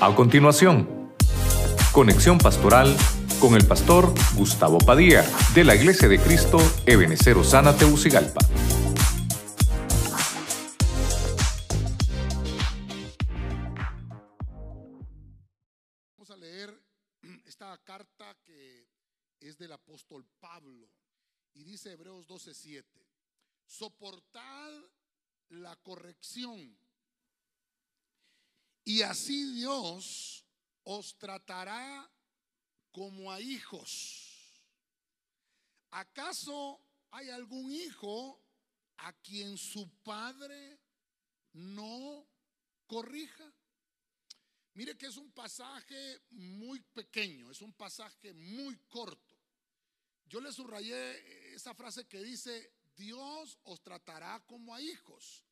A continuación, conexión pastoral con el pastor Gustavo Padilla de la Iglesia de Cristo Ebenecer Osana Teucigalpa. Vamos a leer esta carta que es del apóstol Pablo y dice Hebreos 12:7. Soportad la corrección y así Dios os tratará como a hijos. ¿Acaso hay algún hijo a quien su padre no corrija? Mire que es un pasaje muy pequeño, es un pasaje muy corto. Yo le subrayé esa frase que dice, Dios os tratará como a hijos.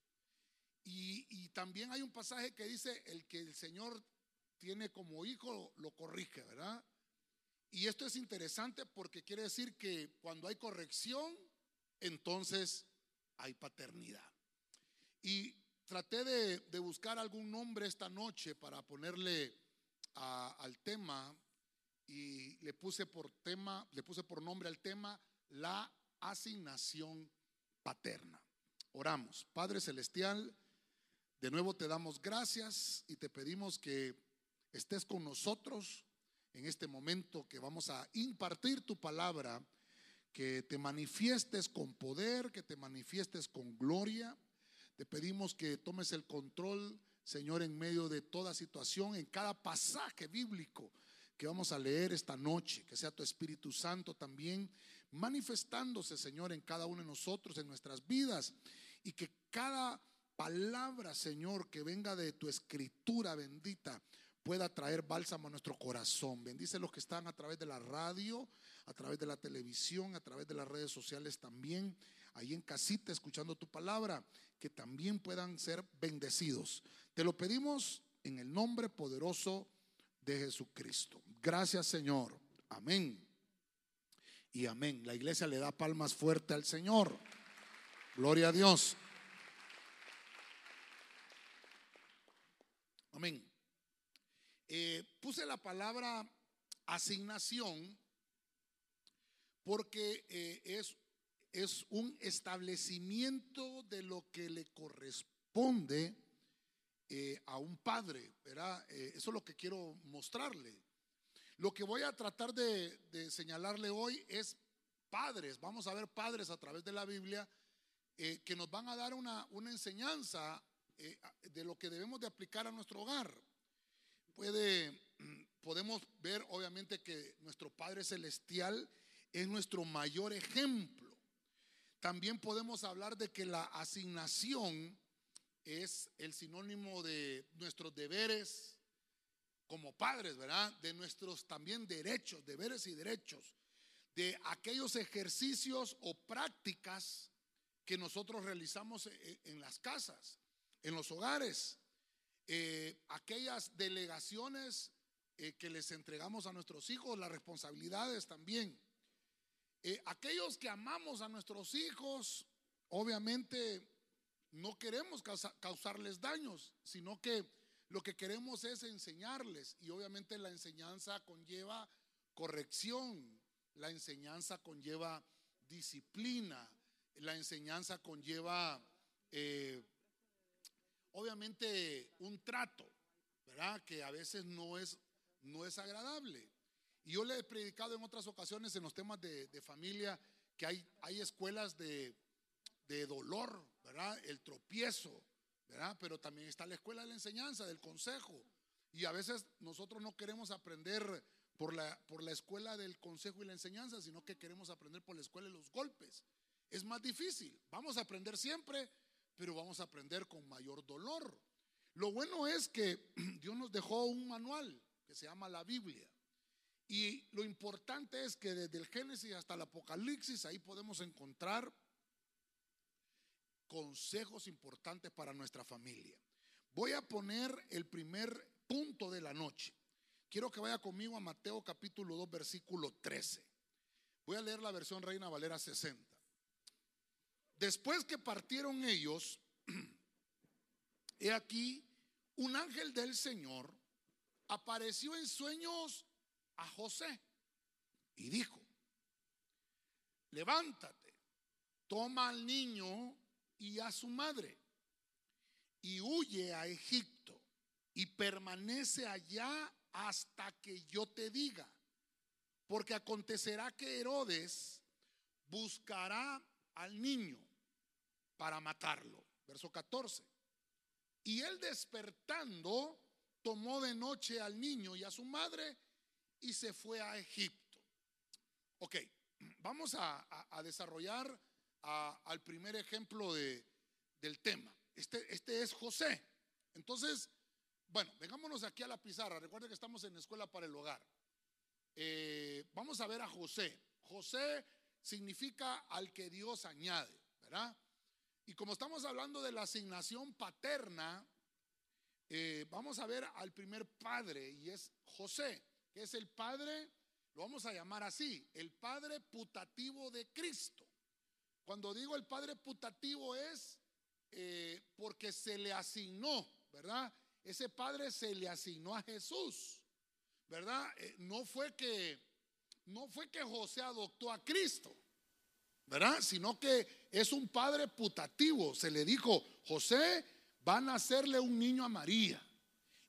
Y, también hay un pasaje que dice, el que el Señor tiene como hijo lo corrige, ¿verdad? Y esto es interesante porque quiere decir que cuando hay corrección, entonces hay paternidad. Y traté de, buscar algún nombre esta noche para ponerle al tema y le puse por tema, le puse por nombre al tema la asignación paterna. Oramos, Padre Celestial. De nuevo te damos gracias y te pedimos que estés con nosotros en este momento que vamos a impartir tu palabra, que te manifiestes con poder, que te manifiestes con gloria. Te pedimos que tomes el control, Señor, en medio de toda situación, en cada pasaje bíblico que vamos a leer esta noche, que sea tu Espíritu Santo también manifestándose, Señor, en cada uno de nosotros, en nuestras vidas, y que cada palabra, Señor, que venga de tu escritura bendita, pueda traer bálsamo a nuestro corazón. Bendice los que están a través de la radio, a través de la televisión, a través de las redes sociales también, ahí en casita escuchando tu palabra, que también puedan ser bendecidos. Te lo pedimos en el nombre poderoso de Jesucristo. Gracias Señor. Amén. Y amén. La iglesia le da palmas fuerte al Señor. Gloria a Dios. Amén. Eh, puse la palabra asignación porque eh, es, es un establecimiento de lo que le corresponde eh, a un padre, ¿verdad? eso es lo que quiero mostrarle. Lo que voy a tratar de, de, señalarle hoy es padres, vamos a ver padres a través de la Biblia que nos van a dar una, una enseñanza eh, de lo que debemos de aplicar a nuestro hogar. Puede, mm, podemos ver obviamente que nuestro Padre Celestial es nuestro mayor ejemplo. También podemos hablar de que la asignación es el sinónimo de nuestros deberes como padres, ¿verdad? De nuestros también derechos, deberes y derechos, de aquellos ejercicios o prácticas que nosotros realizamos eh, en las casas en los hogares, eh, aquellas delegaciones eh, que les entregamos a nuestros hijos, las responsabilidades también. Eh, aquellos que amamos a nuestros hijos, obviamente no queremos causarles daños, sino que lo que queremos es enseñarles y obviamente la enseñanza conlleva corrección, la enseñanza conlleva disciplina, la enseñanza conlleva obviamente un trato, ¿verdad? Que a veces no es, no es agradable. Y yo le he predicado en otras ocasiones en los temas de, familia que hay, hay escuelas de, de, dolor, ¿verdad? El tropiezo, ¿verdad? Pero también está la escuela de la enseñanza, del consejo. Y a veces nosotros no queremos aprender por la, por la escuela del consejo y la enseñanza, sino que queremos aprender por la escuela de los golpes. Es más difícil. Vamos a aprender siempre, pero vamos a aprender con mayor dolor. Lo bueno es que Dios nos dejó un manual que se llama la Biblia. Y lo importante es que desde el Génesis hasta el Apocalipsis ahí podemos encontrar consejos importantes para nuestra familia. Voy a poner el primer punto de la noche. Quiero que vaya conmigo a Mateo capítulo 2 versículo 13. Voy a leer la versión Reina Valera 60. Después que partieron ellos, he aquí un ángel del Señor apareció en sueños a José y dijo, levántate, toma al niño y a su madre y huye a Egipto y permanece allá hasta que yo te diga, porque acontecerá que Herodes buscará al niño para matarlo. Verso 14. Y él despertando, tomó de noche al niño y a su madre y se fue a Egipto. Ok, vamos a, desarrollar al primer ejemplo de, del tema. Este, este es José. Entonces, bueno, vengámonos aquí a la pizarra. Recuerden que estamos en escuela para el hogar. Eh, vamos a ver a José. José significa al que Dios añade, ¿verdad? Y como estamos hablando de la asignación paterna, eh, vamos a ver al primer padre y es José, que es el padre, lo vamos a llamar así, el padre putativo de Cristo. Cuando digo el padre putativo es eh, porque se le asignó, ¿verdad? Ese padre se le asignó a Jesús, ¿verdad? Eh, no fue que no fue que José adoptó a Cristo, ¿verdad? Sino que es un padre putativo. Se le dijo, José, van a hacerle un niño a María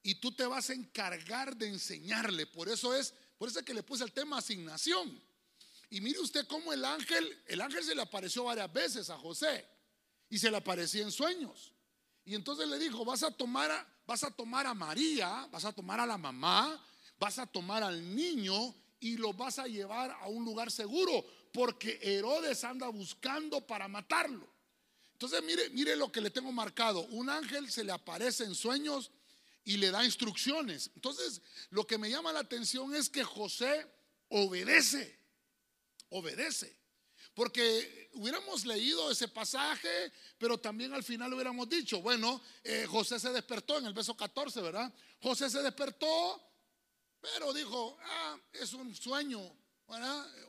y tú te vas a encargar de enseñarle. Por eso es, por eso es que le puse el tema asignación. Y mire usted cómo el ángel, el ángel se le apareció varias veces a José y se le aparecía en sueños. Y entonces le dijo, vas a tomar a, vas a tomar a María, vas a tomar a la mamá, vas a tomar al niño y lo vas a llevar a un lugar seguro, porque Herodes anda buscando para matarlo. Entonces mire, mire lo que le tengo marcado. Un ángel se le aparece en sueños y le da instrucciones. Entonces, lo que me llama la atención es que José obedece, obedece. Porque hubiéramos leído ese pasaje, pero también al final hubiéramos dicho, bueno, eh, José se despertó en el verso 14, ¿verdad? José se despertó, pero dijo, ah, es un sueño,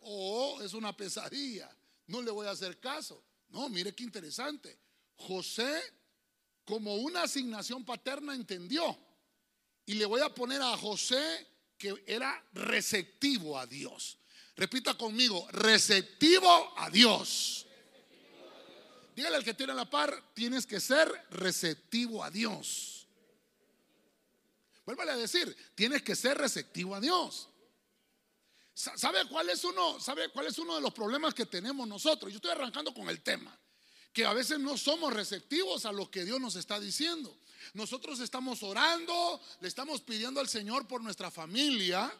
O es una pesadilla, no le voy a hacer caso. No, mire qué interesante. José, como una asignación paterna, entendió. Y le voy a poner a José que era receptivo a Dios. Repita conmigo, receptivo a Dios. Dígale al que tiene la par, tienes que ser receptivo a Dios. Vuélvale a decir, tienes que ser receptivo a Dios. ¿Sabe cuál es uno? ¿Sabe cuál es uno de los problemas que tenemos nosotros? Yo estoy arrancando con el tema, que a veces no somos receptivos a lo que Dios nos está diciendo. Nosotros estamos orando, le estamos pidiendo al Señor por nuestra familia,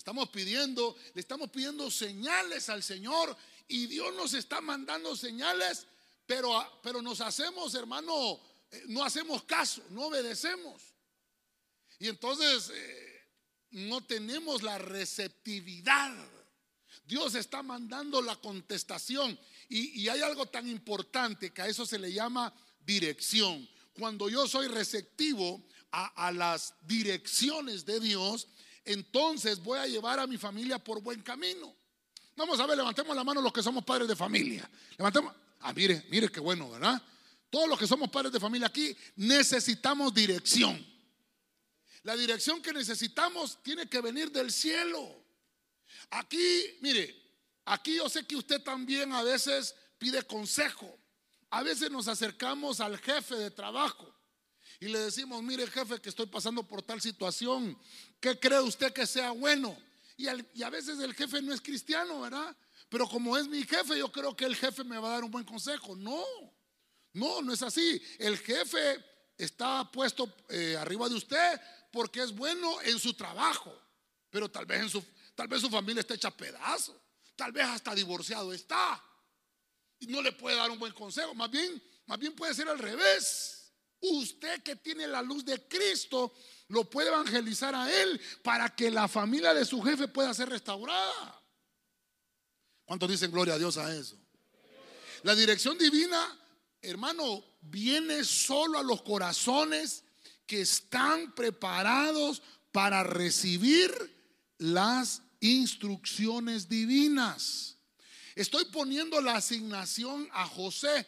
Estamos pidiendo, le estamos pidiendo señales al Señor y Dios nos está mandando señales, pero, pero nos hacemos, hermano, eh, no hacemos caso, no obedecemos. Y entonces eh, no tenemos la receptividad. Dios está mandando la contestación. Y, hay algo tan importante que a eso se le llama dirección. Cuando yo soy receptivo a, a las direcciones de Dios, entonces voy a llevar a mi familia por buen camino. Vamos a ver, levantemos la mano los que somos padres de familia. Levantemos. Ah, mire, mire qué bueno, ¿verdad? Todos los que somos padres de familia aquí necesitamos dirección. La dirección que necesitamos tiene que venir del cielo. Aquí, mire, aquí yo sé que usted también a veces pide consejo. A veces nos acercamos al jefe de trabajo y le decimos, mire jefe que estoy pasando por tal situación, ¿qué cree usted que sea bueno? Y, a veces el jefe no es cristiano, ¿verdad? Pero como es mi jefe, yo creo que el jefe me va a dar un buen consejo. No, no, no es así. El jefe está puesto eh, arriba de usted porque es bueno en su trabajo, pero tal vez, en su, tal vez su familia está hecha pedazo, tal vez hasta divorciado está. Y no le puede dar un buen consejo, más bien, más bien puede ser al revés. Usted que tiene la luz de Cristo lo puede evangelizar a él para que la familia de su jefe pueda ser restaurada. ¿Cuántos dicen gloria a Dios a eso? La dirección divina, hermano, viene solo a los corazones que están preparados para recibir las instrucciones divinas. Estoy poniendo la asignación a José.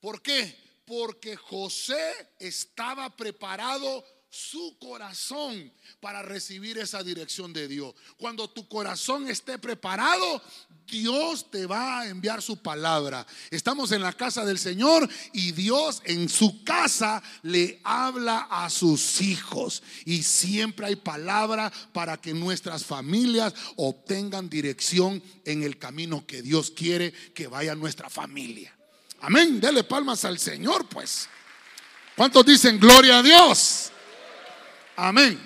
¿Por qué? porque José estaba preparado su corazón para recibir esa dirección de Dios. Cuando tu corazón esté preparado, Dios te va a enviar su palabra. Estamos en la casa del Señor y Dios en su casa le habla a sus hijos. Y siempre hay palabra para que nuestras familias obtengan dirección en el camino que Dios quiere que vaya nuestra familia. Amén. Dele palmas al Señor, pues. ¿Cuántos dicen gloria a Dios? Amén.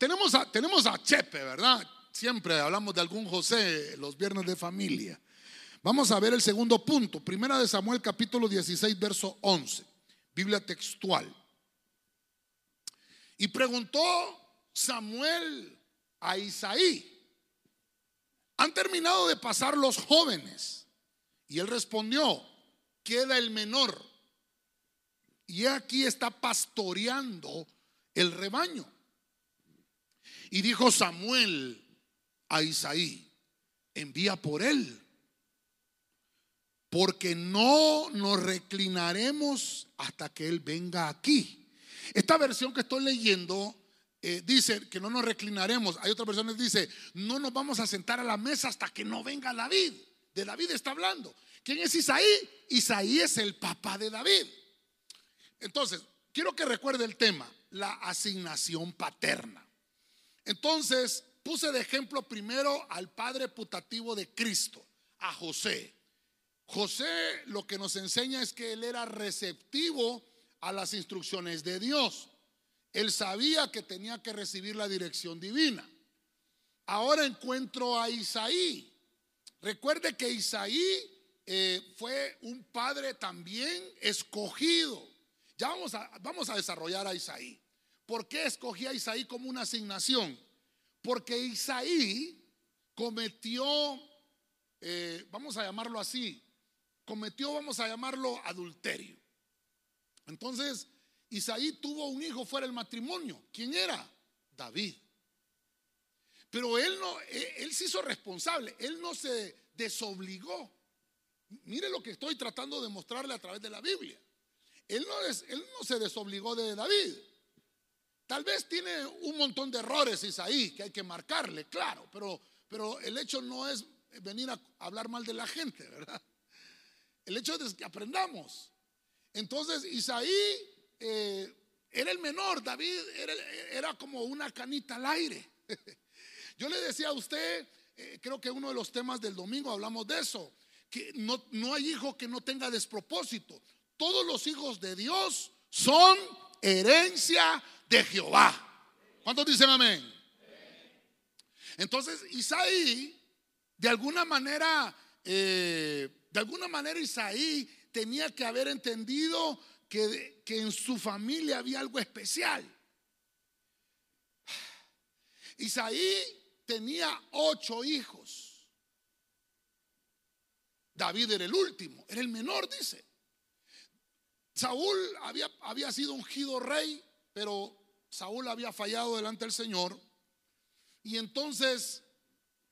tenemos, a, tenemos a Chepe, ¿verdad? Siempre hablamos de algún José los viernes de familia. Vamos a ver el segundo punto. Primera de Samuel capítulo 16, verso 11. Biblia textual. Y preguntó Samuel a Isaí, ¿han terminado de pasar los jóvenes? Y él respondió, queda el menor. Y aquí está pastoreando el rebaño. Y dijo Samuel a Isaí, envía por él, porque no nos reclinaremos hasta que él venga aquí. Esta versión que estoy leyendo eh, dice que no nos reclinaremos. Hay otras versiones que dice, no nos vamos a sentar a la mesa hasta que no venga David. De David está hablando. ¿Quién es Isaí? Isaí es el papá de David. Entonces, quiero que recuerde el tema la asignación paterna. Entonces, puse de ejemplo primero al padre putativo de Cristo, a José. José lo que nos enseña es que él era receptivo a las instrucciones de Dios. Él sabía que tenía que recibir la dirección divina. Ahora encuentro a Isaí. Recuerde que Isaí eh, fue un padre también escogido. Ya vamos a, vamos a desarrollar a Isaí. ¿Por qué escogí a Isaí como una asignación? Porque Isaí cometió, eh, vamos a llamarlo así, cometió, vamos a llamarlo adulterio. Entonces, Isaí tuvo un hijo fuera del matrimonio. ¿Quién era? David. Pero él no, él, se hizo responsable, él no se desobligó. Mire lo que estoy tratando de mostrarle a través de la Biblia. Él no se desobligó de David. Tal vez tiene un montón de errores Isaí que hay que marcarle, claro, pero, pero el hecho no es venir a hablar mal de la gente, ¿verdad? El hecho es que aprendamos. Entonces Isaí eh, era el menor, David era, como una canita al aire. Yo le decía a usted, eh, creo que uno de los temas del domingo hablamos de eso, que no, no hay hijo que no tenga despropósito. Todos los hijos de Dios son herencia de Jehová. ¿Cuántos dicen amén? Entonces Isaí, de alguna manera, eh, de alguna manera Isaí tenía que haber entendido que, que en su familia había algo especial. Isaí tenía ocho hijos. David era el último, era el menor, dice. Saúl había, había sido ungido rey pero Saúl había fallado delante del Señor. Y entonces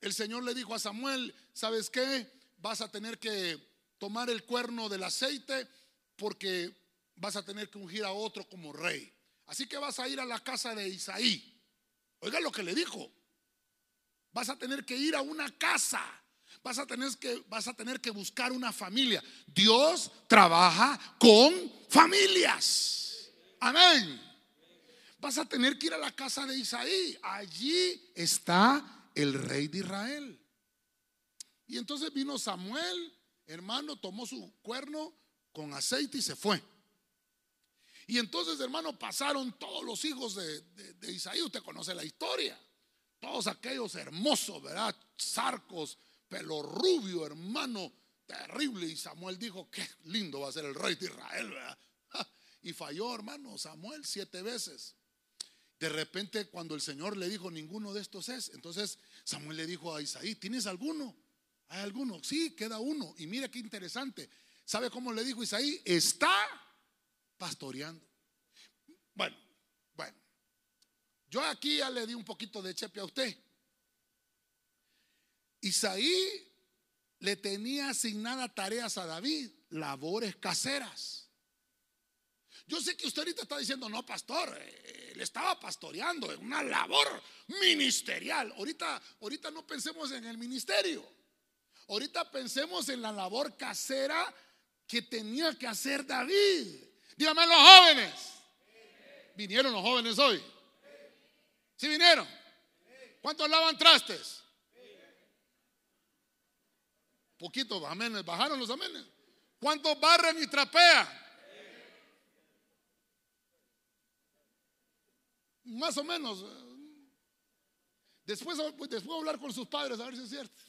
el Señor le dijo a Samuel, ¿sabes qué? Vas a tener que tomar el cuerno del aceite porque vas a tener que ungir a otro como rey. Así que vas a ir a la casa de Isaí. Oiga lo que le dijo. Vas a tener que ir a una casa. Vas a tener que, vas a tener que buscar una familia. Dios trabaja con familias. Amén vas a tener que ir a la casa de Isaí. Allí está el rey de Israel. Y entonces vino Samuel, hermano, tomó su cuerno con aceite y se fue. Y entonces, hermano, pasaron todos los hijos de, Isaí. Usted conoce la historia. Todos aquellos hermosos, ¿verdad? Sarcos, pelo rubio, hermano, terrible. Y Samuel dijo, qué lindo va a ser el rey de Israel. Y falló, hermano, Samuel siete veces. De repente cuando el Señor le dijo, ninguno de estos es, entonces Samuel le dijo a Isaí, ¿tienes alguno? ¿Hay alguno? Sí, queda uno. Y mira qué interesante. ¿Sabe cómo le dijo Isaí? Está pastoreando. Bueno, bueno. Yo aquí ya le di un poquito de chepe a usted. Isaí le tenía asignadas tareas a David, labores caseras. Yo sé que usted ahorita está diciendo, no, pastor, eh, él estaba pastoreando en una labor ministerial. Ahorita, ahorita no pensemos en el ministerio. Ahorita pensemos en la labor casera que tenía que hacer David. Dígame los jóvenes. ¿Vinieron los jóvenes hoy? ¿Sí vinieron? ¿Cuántos lavan trastes? Poquito, amenes. Bajaron los amenes. ¿Cuántos barren y trapean? Más o menos. Después, después voy a hablar con sus padres a ver si es cierto.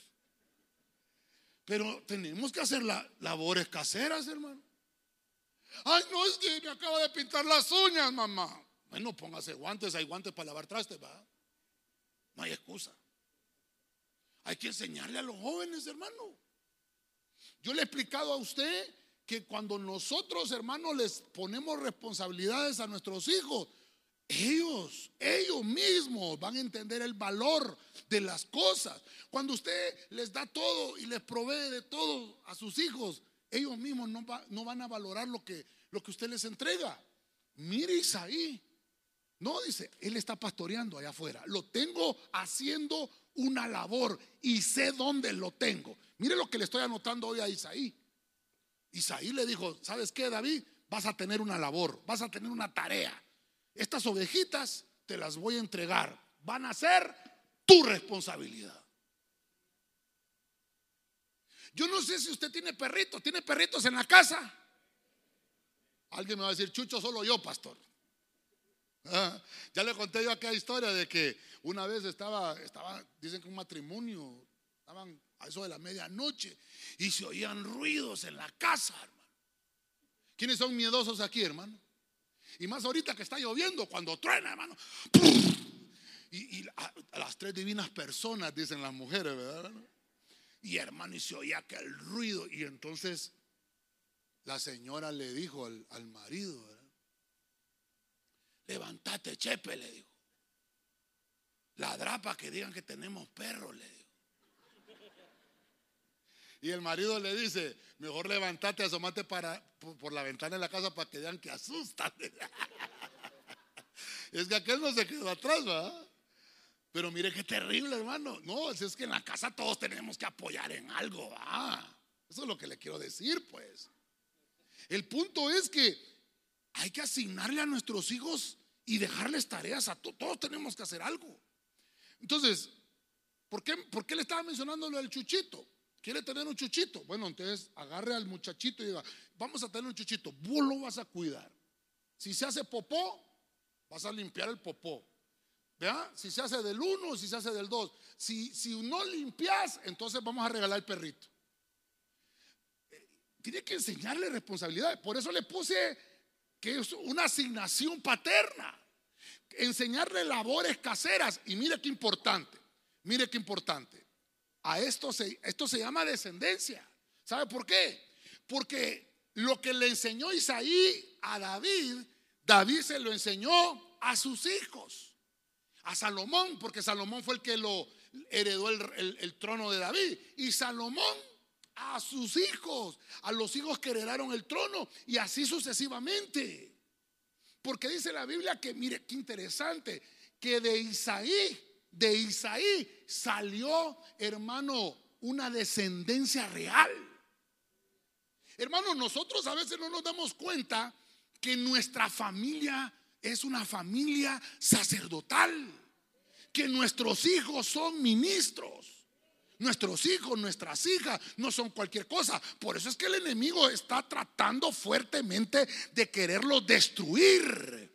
Pero tenemos que hacer la, labores caseras, hermano. Ay, no es que me acabo de pintar las uñas, mamá. Bueno, póngase guantes, hay guantes para lavar trastes, va. No hay excusa. Hay que enseñarle a los jóvenes, hermano. Yo le he explicado a usted que cuando nosotros, hermanos, les ponemos responsabilidades a nuestros hijos, ellos, ellos mismos van a entender el valor de las cosas. Cuando usted les da todo y les provee de todo a sus hijos, ellos mismos no, no van a valorar lo que, lo que usted les entrega. Mire Isaí. No, dice, él está pastoreando allá afuera. Lo tengo haciendo una labor y sé dónde lo tengo. Mire lo que le estoy anotando hoy a Isaí. Isaí le dijo, ¿sabes qué, David? Vas a tener una labor, vas a tener una tarea estas ovejitas te las voy a entregar. Van a ser tu responsabilidad. Yo no sé si usted tiene perritos. ¿Tiene perritos en la casa? Alguien me va a decir, Chucho, solo yo, pastor. Ah, ya le conté yo aquella historia de que una vez estaba, estaba, dicen que un matrimonio, estaban a eso de la medianoche y se oían ruidos en la casa, hermano. ¿Quiénes son miedosos aquí, hermano? Y más ahorita que está lloviendo, cuando truena, hermano. Y, las tres divinas personas, dicen las mujeres, ¿verdad? Y hermano, y se oía aquel ruido. Y entonces la señora le dijo al, marido, ¿verdad? Levantate, chepe, le dijo. Ladra para que digan que tenemos perros, le dijo. Y el marido le dice, mejor levantate, asomate para, por, la ventana de la casa para que vean que asustan. es que aquel no se quedó atrás, ¿verdad? Pero mire qué terrible, hermano. No, es que en la casa todos tenemos que apoyar en algo, ¿va? Eso es lo que le quiero decir, pues. El punto es que hay que asignarle a nuestros hijos y dejarles tareas a todos. Todos tenemos que hacer algo. Entonces, ¿por qué, ¿por qué le estaba mencionando lo del chuchito? ¿Quiere tener un chuchito? Bueno, entonces agarre al muchachito y diga, vamos a tener un chuchito, vos lo vas a cuidar. Si se hace popó, vas a limpiar el popó. ¿Vea? Si se hace del uno, si se hace del dos. Si, si no limpias, entonces vamos a regalar el perrito. Eh, tiene que enseñarle responsabilidades. Por eso le puse que es una asignación paterna. Enseñarle labores caseras. Y mire qué importante. Mire qué importante. A esto se, esto se llama descendencia. ¿Sabe por qué? Porque lo que le enseñó Isaí a David, David se lo enseñó a sus hijos. A Salomón, porque Salomón fue el que lo heredó el, el trono de David. Y Salomón a sus hijos, a los hijos que heredaron el trono y así sucesivamente. Porque dice la Biblia que, mire, qué interesante, que de Isaí de Isaí salió, hermano, una descendencia real. Hermano, nosotros a veces no nos damos cuenta que nuestra familia es una familia sacerdotal, que nuestros hijos son ministros. Nuestros hijos, nuestras hijas no son cualquier cosa. Por eso es que el enemigo está tratando fuertemente de quererlo destruir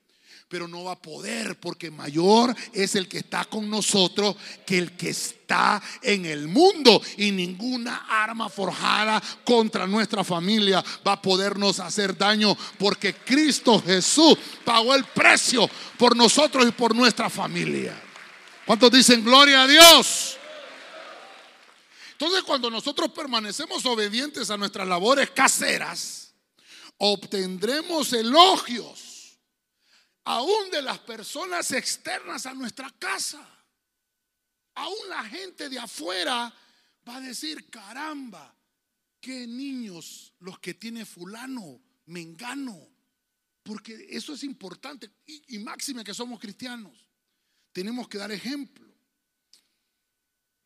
pero no va a poder porque mayor es el que está con nosotros que el que está en el mundo y ninguna arma forjada contra nuestra familia va a podernos hacer daño porque Cristo Jesús pagó el precio por nosotros y por nuestra familia. ¿Cuántos dicen gloria a Dios? Entonces cuando nosotros permanecemos obedientes a nuestras labores caseras, obtendremos elogios aún de las personas externas a nuestra casa. Aún la gente de afuera va a decir, caramba, qué niños los que tiene fulano, mengano. Porque eso es importante. Y, y máxime que somos cristianos. Tenemos que dar ejemplo.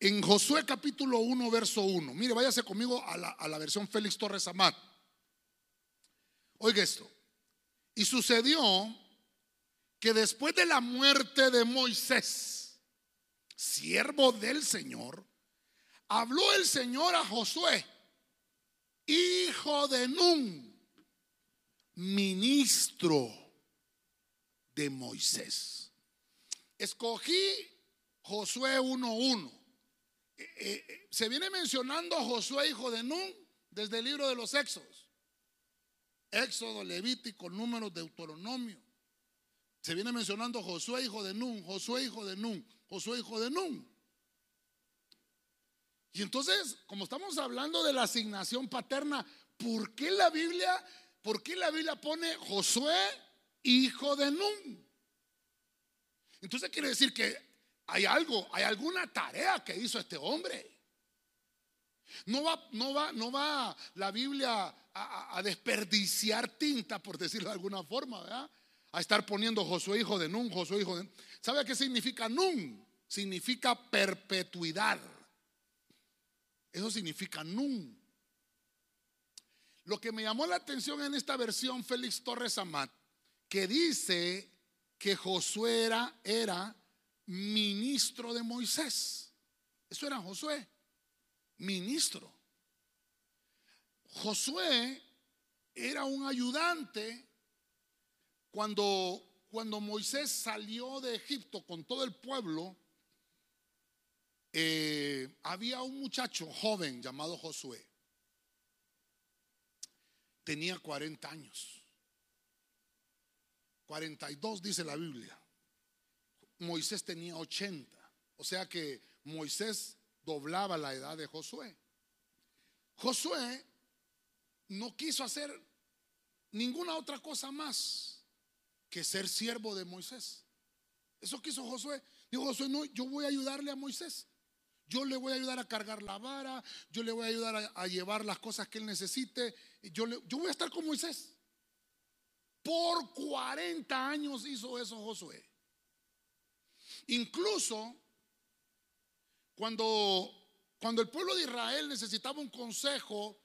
En Josué capítulo 1, verso 1. Mire, váyase conmigo a la, a la versión Félix Torres Amat. Oiga esto. Y sucedió que después de la muerte de Moisés, siervo del Señor, habló el Señor a Josué, hijo de Nun, ministro de Moisés. Escogí Josué 1.1. Eh, eh, se viene mencionando a Josué, hijo de Nun, desde el libro de los Éxodos. Éxodo, Levítico, Números, Deuteronomio. Se viene mencionando Josué, hijo de Nun, Josué, hijo de Nun, Josué, hijo de Nun. Y entonces, como estamos hablando de la asignación paterna, ¿por qué la Biblia, por qué la Biblia pone Josué, hijo de Nun? Entonces quiere decir que hay algo, hay alguna tarea que hizo este hombre. No va, no va, no va la Biblia a, desperdiciar tinta, por decirlo de alguna forma, ¿verdad? A estar poniendo Josué hijo de Nun, Josué hijo de ¿Sabe qué significa Nun? Significa perpetuidad. Eso significa Nun. Lo que me llamó la atención en esta versión Félix Torres Amat, que dice que Josué era, era ministro de Moisés. Eso era Josué, ministro. Josué era un ayudante cuando, cuando Moisés salió de Egipto con todo el pueblo. Eh, había un muchacho joven llamado Josué. Tenía 40 años. 42 dice la Biblia. Moisés tenía 80. O sea que Moisés doblaba la edad de Josué. Josué no quiso hacer ninguna otra cosa más que ser siervo de Moisés. Eso quiso Josué. Dijo Josué, no, yo voy a ayudarle a Moisés. Yo le voy a ayudar a cargar la vara, yo le voy a ayudar a, llevar las cosas que él necesite. Yo, le, yo voy a estar con Moisés. Por 40 años hizo eso Josué. Incluso cuando, cuando el pueblo de Israel necesitaba un consejo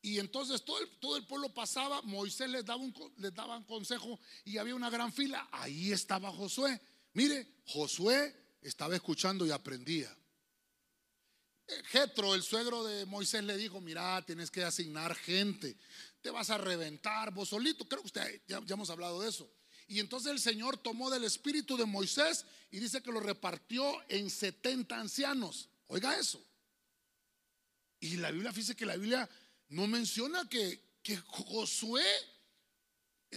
y entonces todo el, todo el pueblo pasaba, Moisés les daba, un, les daba un consejo y había una gran fila, ahí estaba Josué. Mire, Josué estaba escuchando y aprendía. Jetro, el suegro de Moisés, le dijo: Mira, tienes que asignar gente, te vas a reventar vos solito. Creo que usted ya, ya hemos hablado de eso. Y entonces el Señor tomó del espíritu de Moisés y dice que lo repartió en 70 ancianos. Oiga eso. Y la Biblia, dice que la Biblia no menciona que, que Josué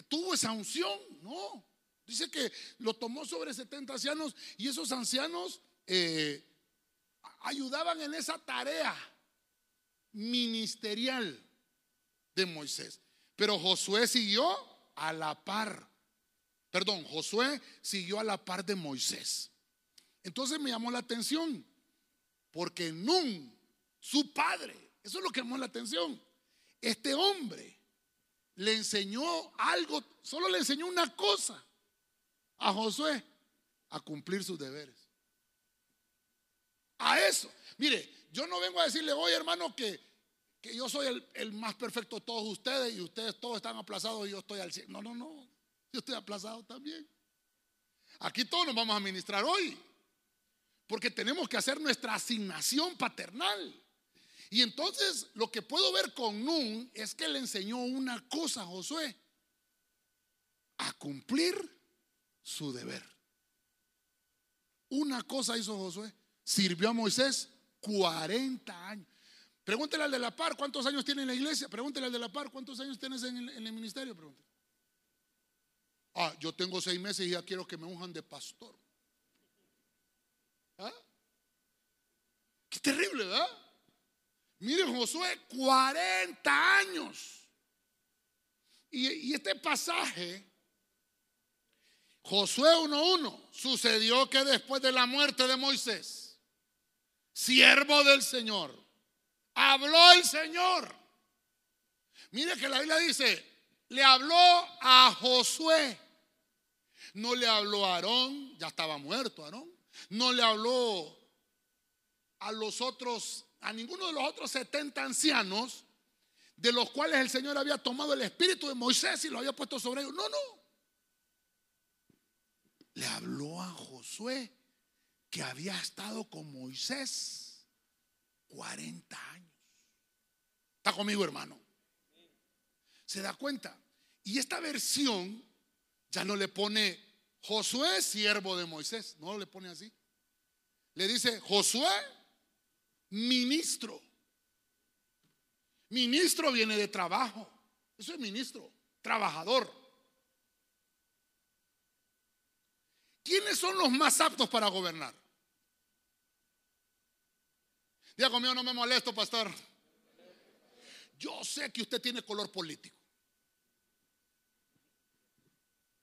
tuvo esa unción, no. Dice que lo tomó sobre 70 ancianos y esos ancianos eh, ayudaban en esa tarea ministerial de Moisés. Pero Josué siguió a la par. Perdón, Josué siguió a la par de Moisés. Entonces me llamó la atención, porque Nun, su padre, eso es lo que llamó la atención. Este hombre le enseñó algo, solo le enseñó una cosa a Josué, a cumplir sus deberes. A eso. Mire, yo no vengo a decirle, oye hermano, que, que yo soy el, el, más perfecto de todos ustedes y ustedes todos están aplazados y yo estoy al cielo. No, no, no. Yo estoy aplazado también. Aquí todos nos vamos a ministrar hoy. Porque tenemos que hacer nuestra asignación paternal. Y entonces lo que puedo ver con Nun es que le enseñó una cosa a Josué. A cumplir su deber. Una cosa hizo Josué. Sirvió a Moisés 40 años. Pregúntele al de la par cuántos años tiene en la iglesia. Pregúntele al de la par cuántos años tienes en el, ministerio. Pregúntele. Ah, yo tengo seis meses y ya quiero que me unjan de pastor. ¿Ah? Qué terrible, ¿verdad? Miren, Josué, 40 años. Y, y este pasaje, Josué 1.1, sucedió que después de la muerte de Moisés, siervo del Señor, habló el Señor. Mire que la Biblia dice, le habló a Josué. No le habló a Aarón, ya estaba muerto Aarón. No le habló a los otros, a ninguno de los otros 70 ancianos, de los cuales el Señor había tomado el espíritu de Moisés y lo había puesto sobre ellos. No, no. Le habló a Josué que había estado con Moisés 40 años. ¿Está conmigo, hermano? ¿Se da cuenta? Y esta versión ya no le pone Josué, siervo de Moisés. No le pone así. Le dice Josué, ministro. Ministro viene de trabajo. Eso es ministro, trabajador. ¿Quiénes son los más aptos para gobernar? Diga conmigo, no me molesto, pastor. Yo sé que usted tiene color político.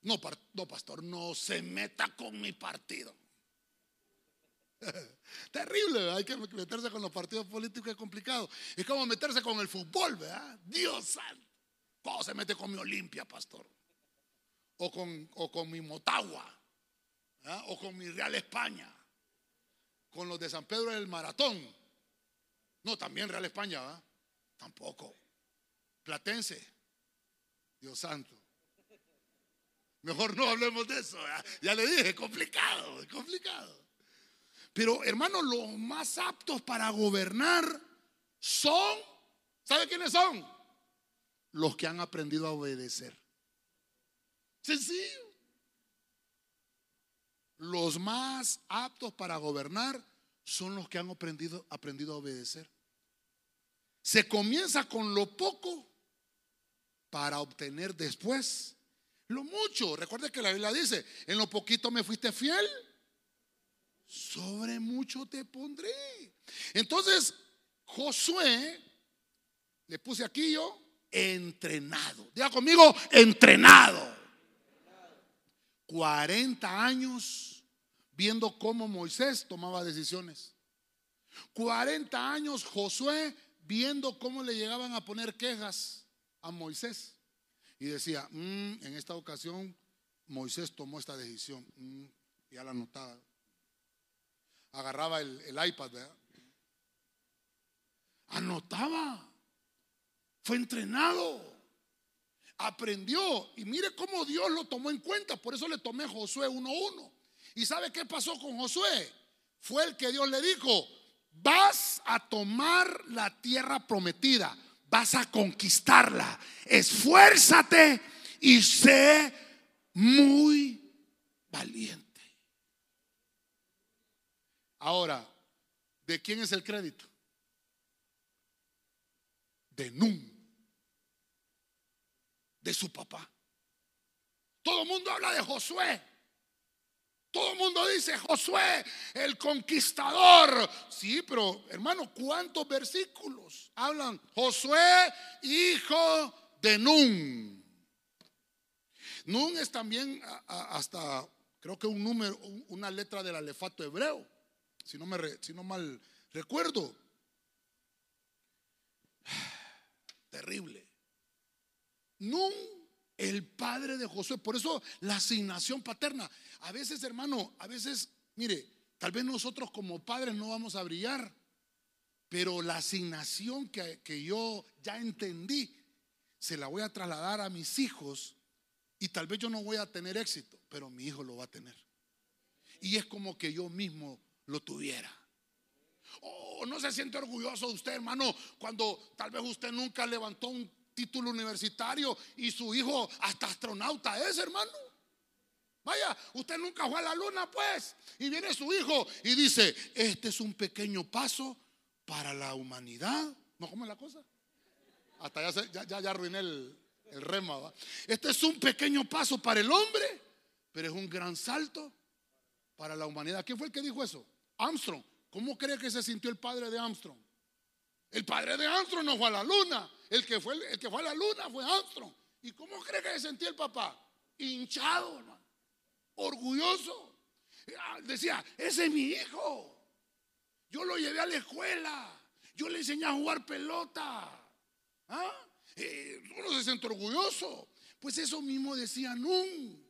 No, no, pastor, no se meta con mi partido. Terrible, hay que meterse con los partidos políticos es complicado. Es como meterse con el fútbol, ¿verdad? Dios santo. ¿Cómo se mete con mi Olimpia, pastor? O con, o con mi Motagua. O con mi Real España. Con los de San Pedro del Maratón. No, también Real España, ¿verdad? Tampoco. Platense. Dios santo. Mejor no hablemos de eso. Ya le dije, complicado, complicado. Pero hermano, los más aptos para gobernar son, ¿sabe quiénes son? Los que han aprendido a obedecer. Sencillo. Los más aptos para gobernar son los que han aprendido, aprendido a obedecer. Se comienza con lo poco para obtener después lo mucho. Recuerde que la Biblia dice, en lo poquito me fuiste fiel, sobre mucho te pondré. Entonces, Josué, le puse aquí yo, entrenado. Diga conmigo, entrenado. 40 años viendo cómo Moisés tomaba decisiones. 40 años Josué viendo cómo le llegaban a poner quejas a Moisés. Y decía, mm, en esta ocasión Moisés tomó esta decisión. Mm, ya la notaba. Agarraba el, iPad, ¿verdad? Anotaba. Fue entrenado. Aprendió. Y mire cómo Dios lo tomó en cuenta. Por eso le tomé Josué 1.1. ¿Y sabe qué pasó con Josué? Fue el que Dios le dijo, vas a tomar la tierra prometida vas a conquistarla. Esfuérzate y sé muy valiente. Ahora, ¿de quién es el crédito? De Nun, de su papá. Todo el mundo habla de Josué. Todo el mundo dice Josué, el conquistador. Sí, pero hermano, ¿cuántos versículos hablan? Josué, hijo de Nun. Nun es también hasta, creo que un número, una letra del alefato hebreo, si no, me, si no mal recuerdo. Terrible. Nun el padre de Josué. Por eso la asignación paterna. A veces, hermano, a veces, mire, tal vez nosotros como padres no vamos a brillar, pero la asignación que, que yo ya entendí, se la voy a trasladar a mis hijos y tal vez yo no voy a tener éxito, pero mi hijo lo va a tener. Y es como que yo mismo lo tuviera. O no se siente orgulloso de usted, hermano, cuando tal vez usted nunca levantó un título universitario y su hijo hasta astronauta es, hermano. Vaya, usted nunca fue a la luna, pues. Y viene su hijo y dice, este es un pequeño paso para la humanidad. ¿No, cómo la cosa? Hasta ya, ya, ya, arruiné el, el rema. Este es un pequeño paso para el hombre, pero es un gran salto para la humanidad. ¿Quién fue el que dijo eso? Armstrong. ¿Cómo cree que se sintió el padre de Armstrong? El padre de Armstrong no fue a la luna. El que fue, el que fue a la luna fue Armstrong. ¿Y cómo cree que se sentía el papá? Hinchado. Orgulloso. Ah, decía, ese es mi hijo. Yo lo llevé a la escuela. Yo le enseñé a jugar pelota. ¿Ah? Eh, uno se siente orgulloso. Pues eso mismo decía Nun.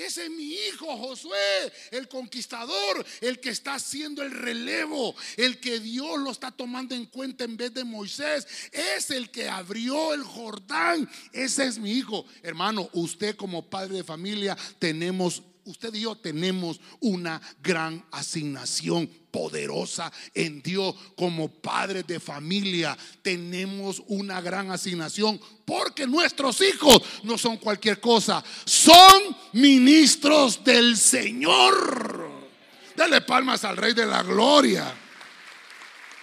Ese es mi hijo Josué, el conquistador, el que está haciendo el relevo, el que Dios lo está tomando en cuenta en vez de Moisés. Es el que abrió el Jordán. Ese es mi hijo. Hermano, usted como padre de familia tenemos usted y yo tenemos una gran asignación poderosa en Dios como padres de familia. Tenemos una gran asignación porque nuestros hijos no son cualquier cosa, son ministros del Señor. Dale palmas al Rey de la Gloria,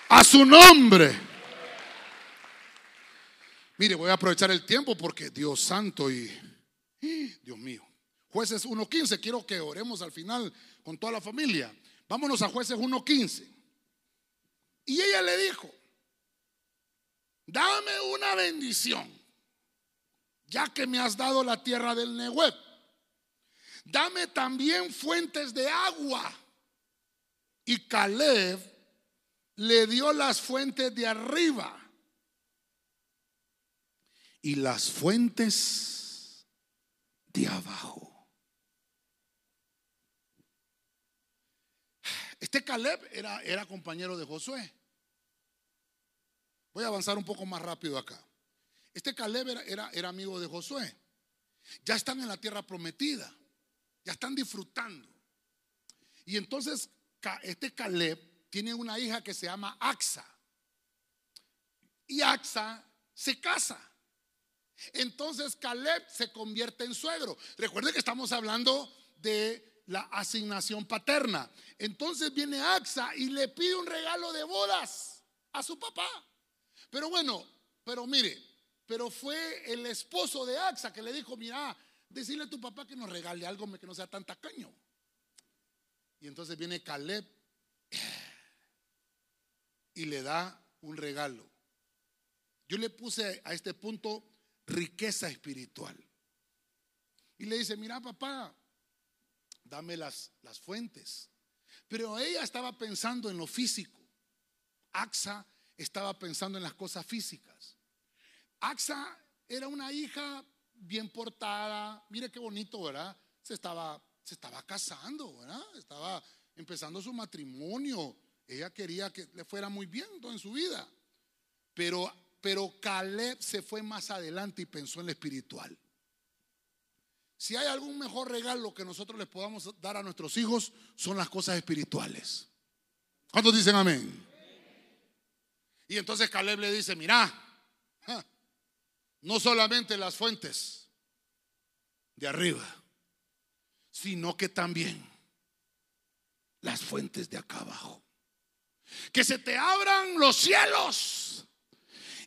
a su nombre. Mire, voy a aprovechar el tiempo porque Dios santo y Dios mío. Jueces 1.15, quiero que oremos al final con toda la familia. Vámonos a jueces 1.15. Y ella le dijo, dame una bendición, ya que me has dado la tierra del Nehueb. Dame también fuentes de agua. Y Caleb le dio las fuentes de arriba y las fuentes de abajo. Este Caleb era, era compañero de Josué. Voy a avanzar un poco más rápido acá. Este Caleb era, era, amigo de Josué. Ya están en la tierra prometida. Ya están disfrutando. Y entonces este Caleb tiene una hija que se llama Axa. Y Axa se casa. Entonces Caleb se convierte en suegro. Recuerden que estamos hablando de la asignación paterna. Entonces viene Axa y le pide un regalo de bodas a su papá. Pero bueno, pero mire, pero fue el esposo de Axa que le dijo, mira, decirle a tu papá que nos regale algo que no sea tan tacaño. Y entonces viene Caleb y le da un regalo. Yo le puse a este punto riqueza espiritual. Y le dice, mira papá, dame las, las fuentes. Pero ella estaba pensando en lo físico. Axa estaba pensando en las cosas físicas. Axa era una hija bien portada. Mire qué bonito, ¿verdad? Se estaba, se estaba casando, ¿verdad? Estaba empezando su matrimonio. Ella quería que le fuera muy bien en su vida. Pero, pero Caleb se fue más adelante y pensó en lo espiritual. Si hay algún mejor regalo que nosotros les podamos dar a nuestros hijos, son las cosas espirituales. ¿Cuántos dicen amén? Y entonces Caleb le dice, mira, no solamente las fuentes de arriba, sino que también las fuentes de acá abajo. Que se te abran los cielos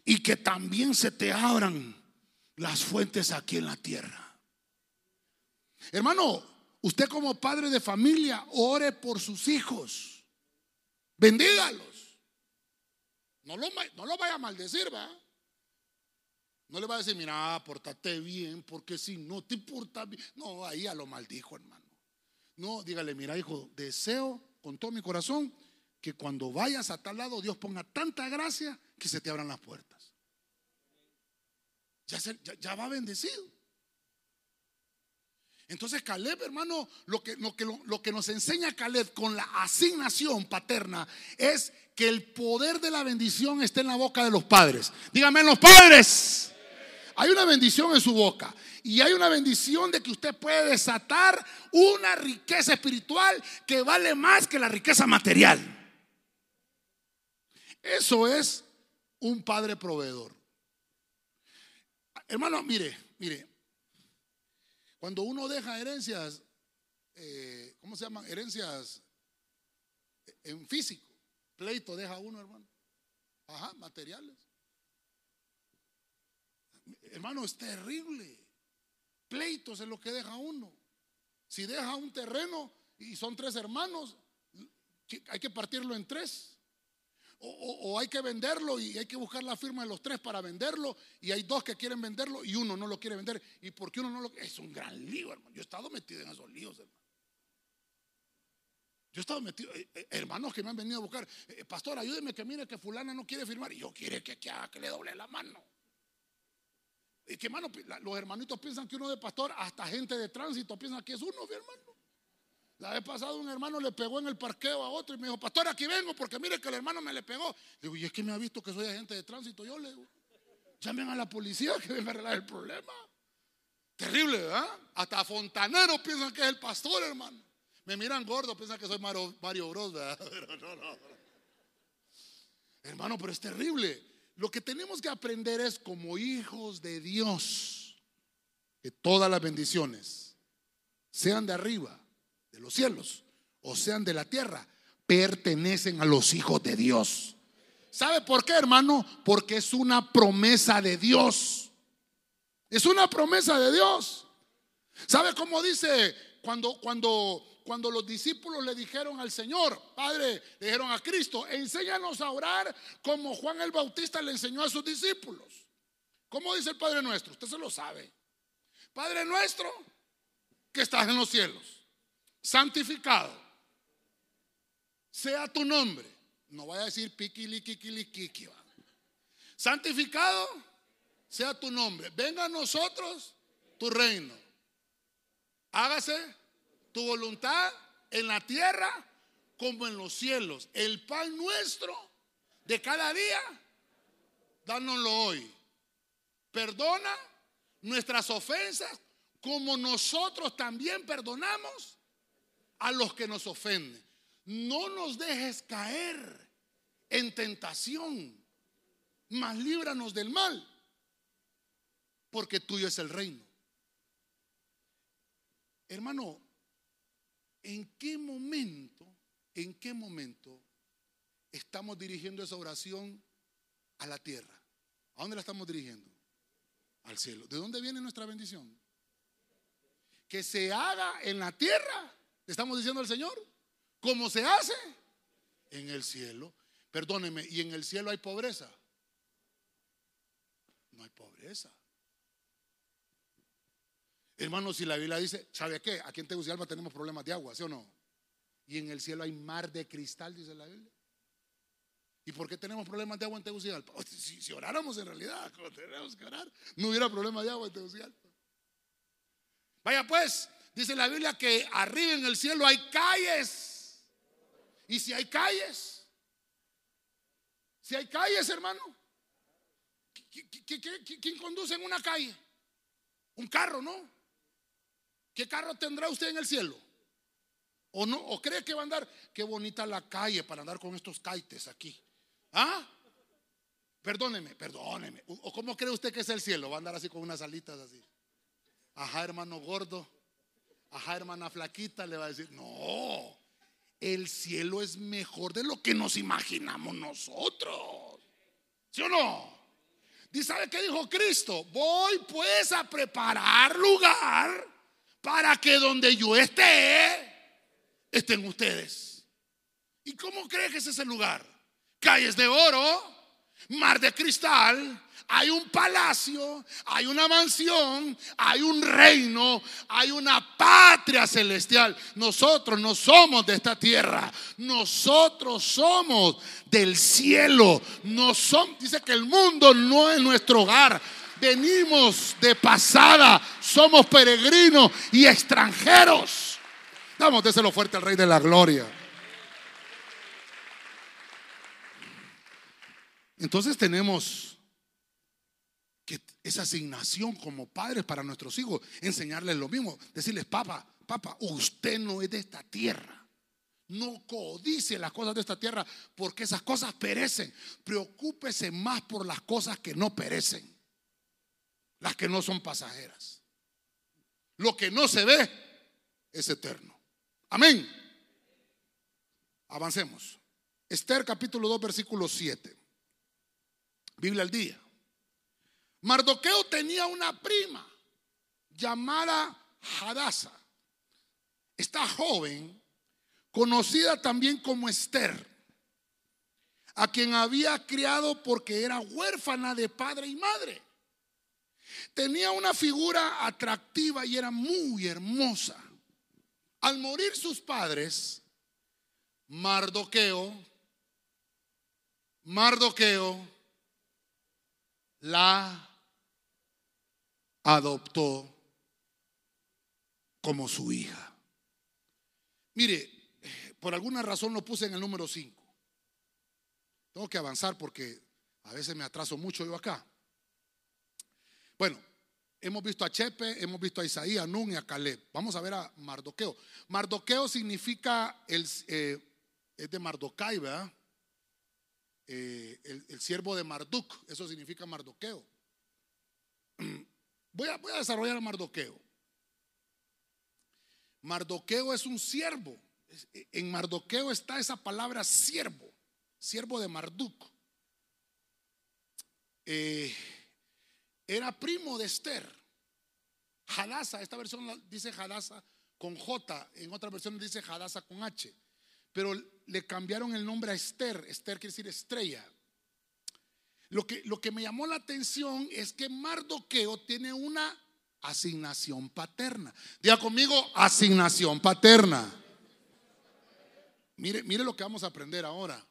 y que también se te abran las fuentes aquí en la tierra. Hermano, usted como padre de familia, ore por sus hijos. Bendígalos. No lo, no lo vaya a maldecir, ¿va? No le va a decir, mira, portate bien, porque si no te portas bien. No, ahí ya lo maldijo, hermano. No, dígale, mira, hijo, deseo con todo mi corazón que cuando vayas a tal lado, Dios ponga tanta gracia que se te abran las puertas. Ya, ya va bendecido. Entonces Caleb, hermano, lo que, lo, que, lo, que nos enseña Caleb con la asignación paterna es que el poder de la bendición está en la boca de los padres. Díganme, los padres. Hay una bendición en su boca. Y hay una bendición de que usted puede desatar una riqueza espiritual que vale más que la riqueza material. Eso es un padre proveedor. Hermano, mire, mire, cuando uno deja herencias, eh, ¿cómo se llaman? Herencias en físico. Pleito deja uno, hermano. Ajá, materiales. Hermano, es terrible. Pleitos es lo que deja uno. Si deja un terreno y son tres hermanos, hay que partirlo en tres. O, hay que venderlo y hay que buscar la firma de los tres para venderlo y hay dos que quieren venderlo y uno no lo quiere vender. ¿Y por qué uno no lo Es un gran lío, hermano. Yo he estado metido en esos líos, hermano. Yo he estado metido, eh, eh, hermanos que me han venido a buscar, eh, pastor, ayúdeme que mire que fulana no quiere firmar y yo quiere que, que, que le doble la mano. Y que hermano, los hermanitos piensan que uno de pastor, hasta gente de tránsito piensa que es uno, hermano. La vez pasada un hermano le pegó en el parqueo a otro y me dijo, pastor, aquí vengo porque mire que el hermano me le pegó. Digo, y es que me ha visto que soy agente de tránsito. Yo le digo, llamen a la policía que venga a arreglar el problema. Terrible, ¿verdad? Hasta fontaneros piensan que es el pastor, hermano. Me miran gordo, piensan que soy Mario, Mario Bros, ¿verdad? No, no. Hermano, pero es terrible. Lo que tenemos que aprender es como hijos de Dios, que todas las bendiciones, sean de arriba, los cielos, o sean de la tierra, pertenecen a los hijos de Dios. ¿Sabe por qué, hermano? Porque es una promesa de Dios. Es una promesa de Dios. ¿Sabe cómo dice cuando, cuando, cuando los discípulos le dijeron al Señor, Padre, le dijeron a Cristo, enséñanos a orar como Juan el Bautista le enseñó a sus discípulos? ¿Cómo dice el Padre nuestro? Usted se lo sabe. Padre nuestro, que estás en los cielos, santificado sea tu nombre. No vaya a decir piquili, kiki. Santificado sea tu nombre. Venga a nosotros tu reino. Hágase tu voluntad en la tierra como en los cielos. El pan nuestro de cada día, dánoslo hoy. Perdona nuestras ofensas como nosotros también perdonamos a los que nos ofenden. No nos dejes caer en tentación, mas líbranos del mal porque tuyo es el reino. Hermano, ¿en qué momento, en qué momento estamos dirigiendo esa oración a la tierra? ¿A dónde la estamos dirigiendo? Al cielo. ¿De dónde viene nuestra bendición? Que se haga en la tierra, estamos diciendo al Señor, ¿cómo se hace? En el cielo. Perdóneme, ¿y en el cielo hay pobreza? No hay pobreza. Hermanos, si la Biblia dice, ¿sabe qué? Aquí en Tegucigalpa tenemos problemas de agua, ¿sí o no? Y en el cielo hay mar de cristal, dice la Biblia. ¿Y por qué tenemos problemas de agua en Tegucigalpa? Si, si oráramos en realidad, como tenemos que orar, no hubiera problema de agua en Tegucigalpa. Vaya pues, dice la Biblia que arriba en el cielo hay calles. Y si hay calles, si hay calles, hermano, ¿quién conduce en una calle? Un carro, ¿no? ¿Qué carro tendrá usted en el cielo? ¿O no? ¿O cree que va a andar? Qué bonita la calle para andar con estos caites aquí. ¿Ah? Perdóneme, perdóneme. ¿O cómo cree usted que es el cielo? Va a andar así con unas alitas así. Ajá, hermano gordo. Ajá, hermana flaquita. Le va a decir, no. El cielo es mejor de lo que nos imaginamos nosotros. ¿Sí o no? ¿Y sabe qué dijo Cristo? Voy pues a preparar lugar para que donde yo esté, estén ustedes. ¿Y cómo cree que es ese lugar? Calles de oro, mar de cristal, hay un palacio, hay una mansión, hay un reino, hay una patria celestial. Nosotros no somos de esta tierra, nosotros somos del cielo. No son, dice que el mundo no es nuestro hogar venimos de pasada, somos peregrinos y extranjeros. Damos lo fuerte al Rey de la Gloria. Entonces tenemos esa asignación como padres para nuestros hijos, enseñarles lo mismo, decirles, papá, papá, usted no es de esta tierra. No codice las cosas de esta tierra porque esas cosas perecen. Preocúpese más por las cosas que no perecen las que no son pasajeras. Lo que no se ve es eterno. Amén. Avancemos. Esther capítulo 2 versículo 7. Biblia al día. Mardoqueo tenía una prima llamada Hadasa. Esta joven, conocida también como Esther, a quien había criado porque era huérfana de padre y madre. Tenía una figura atractiva y era muy hermosa. Al morir sus padres, Mardoqueo, Mardoqueo la adoptó como su hija. Mire, por alguna razón lo puse en el número 5. Tengo que avanzar porque a veces me atraso mucho yo acá. Bueno, hemos visto a Chepe, hemos visto a Isaías, a Nun y a Caleb. Vamos a ver a Mardoqueo. Mardoqueo significa el, eh, es de Mardokai, ¿verdad? Eh, el, siervo de Marduk, eso significa Mardoqueo. Voy a, desarrollar a Mardoqueo. Mardoqueo es un siervo. En Mardoqueo está esa palabra siervo, siervo de Marduk. Eh, era primo de Esther. Hadasa, esta versión dice Hadasa con J, en otra versión dice Hadasa con H. Pero le cambiaron el nombre a Esther. Esther quiere decir estrella. Lo que, lo que me llamó la atención es que Mardoqueo tiene una asignación paterna. Diga conmigo, asignación paterna. Mire, mire lo que vamos a aprender ahora.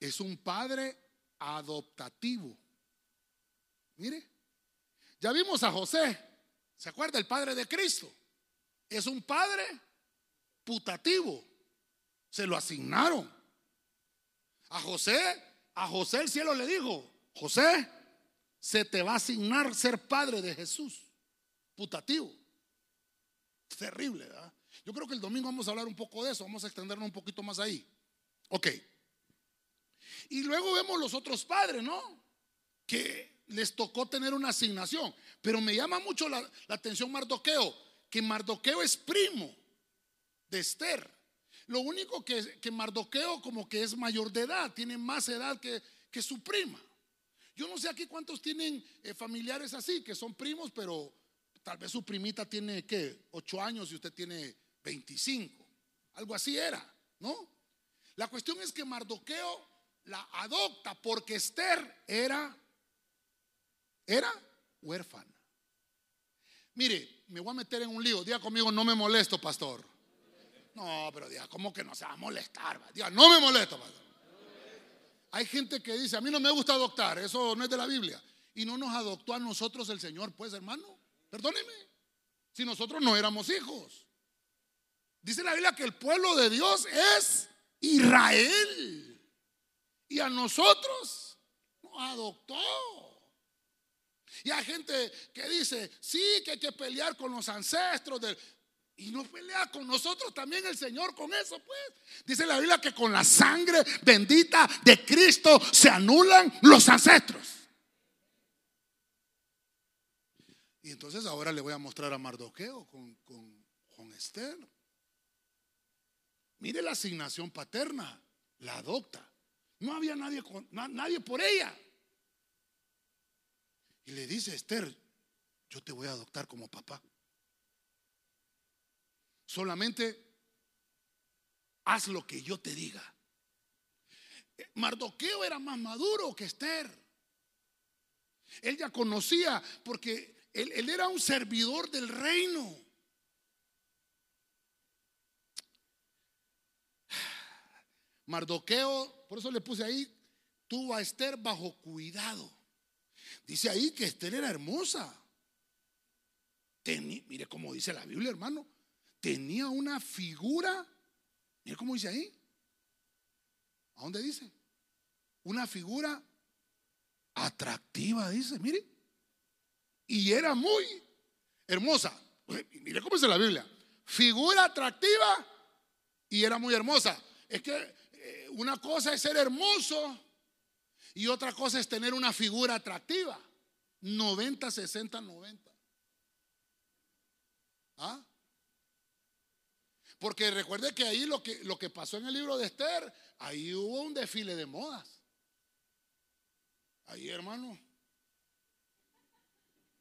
Es un padre adoptativo. Mire, ya vimos a José. ¿Se acuerda? El padre de Cristo. Es un padre putativo. Se lo asignaron. A José, a José el cielo le dijo, José, se te va a asignar ser padre de Jesús. Putativo. Terrible, ¿verdad? Yo creo que el domingo vamos a hablar un poco de eso, vamos a extendernos un poquito más ahí. Ok. Y luego vemos los otros padres, ¿no? Que les tocó tener una asignación. Pero me llama mucho la, atención Mardoqueo, que Mardoqueo es primo de Esther. Lo único que, que Mardoqueo como que es mayor de edad, tiene más edad que, que su prima. Yo no sé aquí cuántos tienen eh, familiares así, que son primos, pero tal vez su primita tiene, ¿qué? 8 años y usted tiene 25. Algo así era, ¿no? La cuestión es que Mardoqueo la adopta porque Esther era, era huérfana. Mire, me voy a meter en un lío. Diga conmigo, no me molesto, pastor. No, pero diga, ¿cómo que no se va a molestar? No me molesto, pastor. Hay gente que dice, a mí no me gusta adoptar, eso no es de la Biblia. Y no nos adoptó a nosotros el Señor, pues hermano, perdóneme. Si nosotros no éramos hijos. Dice la Biblia que el pueblo de Dios es Israel. Y a nosotros nos adoptó. Y hay gente que dice, sí, que hay que pelear con los ancestros del... Y no pelea con nosotros también el Señor con eso, pues. Dice la Biblia que con la sangre bendita de Cristo se anulan los ancestros. Y entonces ahora le voy a mostrar a Mardoqueo con, con, Esther. Mire la asignación paterna, la adopta. No había nadie, nadie por ella. Y le dice, Esther, yo te voy a adoptar como papá. Solamente haz lo que yo te diga. Mardoqueo era más maduro que Esther. Él ya conocía porque él, era un servidor del reino. Mardoqueo, por eso le puse ahí, tuvo a Esther bajo cuidado. Dice ahí que Esther era hermosa. mire cómo dice la Biblia, hermano tenía una figura, mira cómo dice ahí. ¿A dónde dice? Una figura atractiva, dice, mire. Y era muy hermosa. Mire cómo dice la Biblia. Figura atractiva y era muy hermosa. Es que eh, una cosa es ser hermoso y otra cosa es tener una figura atractiva. 90, 60, 90. ¿Ah? Porque recuerde que ahí lo que, lo que pasó en el libro de Esther, ahí hubo un desfile de modas. Ahí, hermano.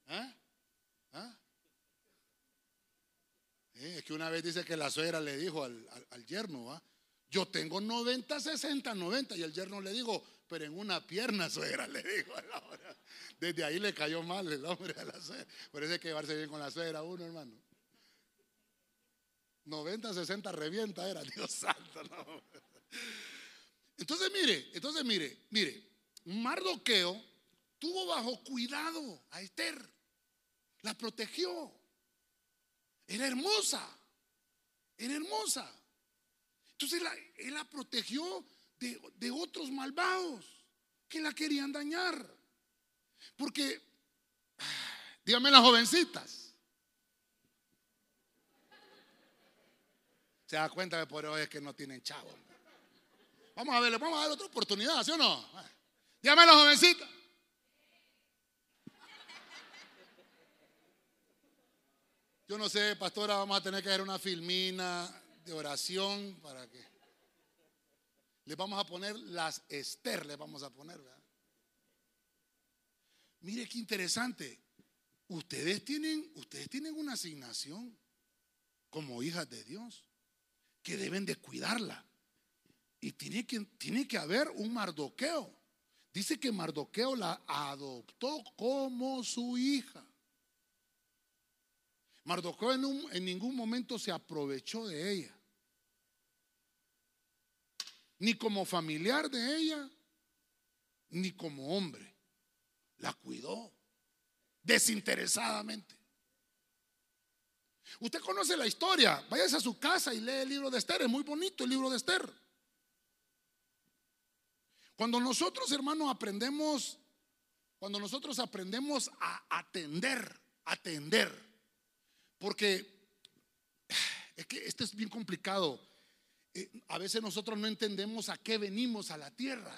¿Eh? ¿Ah? es que una vez dice que la suegra le dijo al, yerno, yo tengo 90, 60, 90. Y el yerno le dijo, pero en una pierna, suegra, le dijo a la hora. Desde ahí le cayó mal el hombre a la suegra. Por eso hay que llevarse bien con la suegra uno, hermano. 90, 60 revienta era, Dios santo. Entonces mire, entonces mire, mire, Mardoqueo tuvo bajo cuidado a Esther, la protegió. Era hermosa, era hermosa. Entonces él la protegió de, de otros malvados que la querían dañar. Porque, dígame las jovencitas, se da cuenta que por hoy es que no tienen chavo. Vamos a ver, vamos a dar otra oportunidad, ¿sí o no? Dígame las jovencitas. Yo no sé, pastora, vamos a tener que hacer una filmina de oración para que le vamos a poner las Esther, le vamos a poner, ¿verdad? Mire qué interesante. Ustedes tienen, ustedes tienen una asignación como hijas de Dios que deben de cuidarla. Y tiene que, tiene que haber un mardoqueo. Dice que Mardoqueo la adoptó como su hija. Mardoqueo en, en ningún momento se aprovechó de ella. Ni como familiar de ella, ni como hombre. La cuidó desinteresadamente. Usted conoce la historia. Váyase a su casa y lee el libro de Esther. Es muy bonito el libro de Esther. Cuando nosotros, hermanos, aprendemos, cuando nosotros aprendemos a atender, atender, porque es que esto es bien complicado. Eh, a veces nosotros no entendemos a qué venimos a la tierra.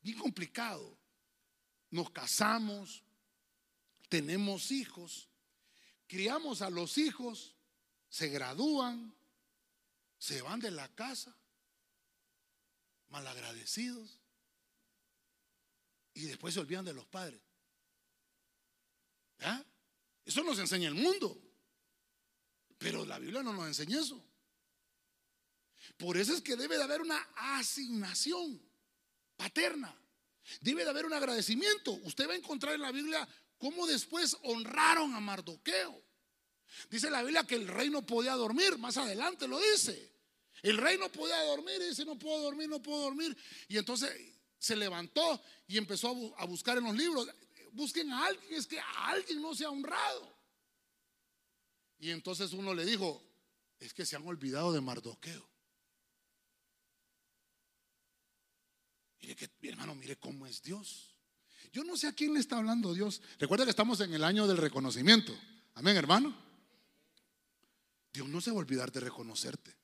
Bien complicado. Nos casamos, tenemos hijos, criamos a los hijos, se gradúan, se van de la casa, malagradecidos, y después se olvidan de los padres. ¿Ya? Eso nos enseña el mundo. Pero la Biblia no nos enseña eso. Por eso es que debe de haber una asignación paterna. Debe de haber un agradecimiento. Usted va a encontrar en la Biblia cómo después honraron a Mardoqueo. Dice la Biblia que el rey no podía dormir. Más adelante lo dice. El rey no podía dormir y dice, no puedo dormir, no puedo dormir. Y entonces se levantó y empezó a buscar en los libros. Busquen a alguien, es que a alguien no se ha honrado. Y entonces uno le dijo, es que se han olvidado de Mardoqueo. Mire que, mi hermano, mire cómo es Dios. Yo no sé a quién le está hablando Dios. Recuerda que estamos en el año del reconocimiento. Amén, hermano. Dios no se va a olvidar de reconocerte.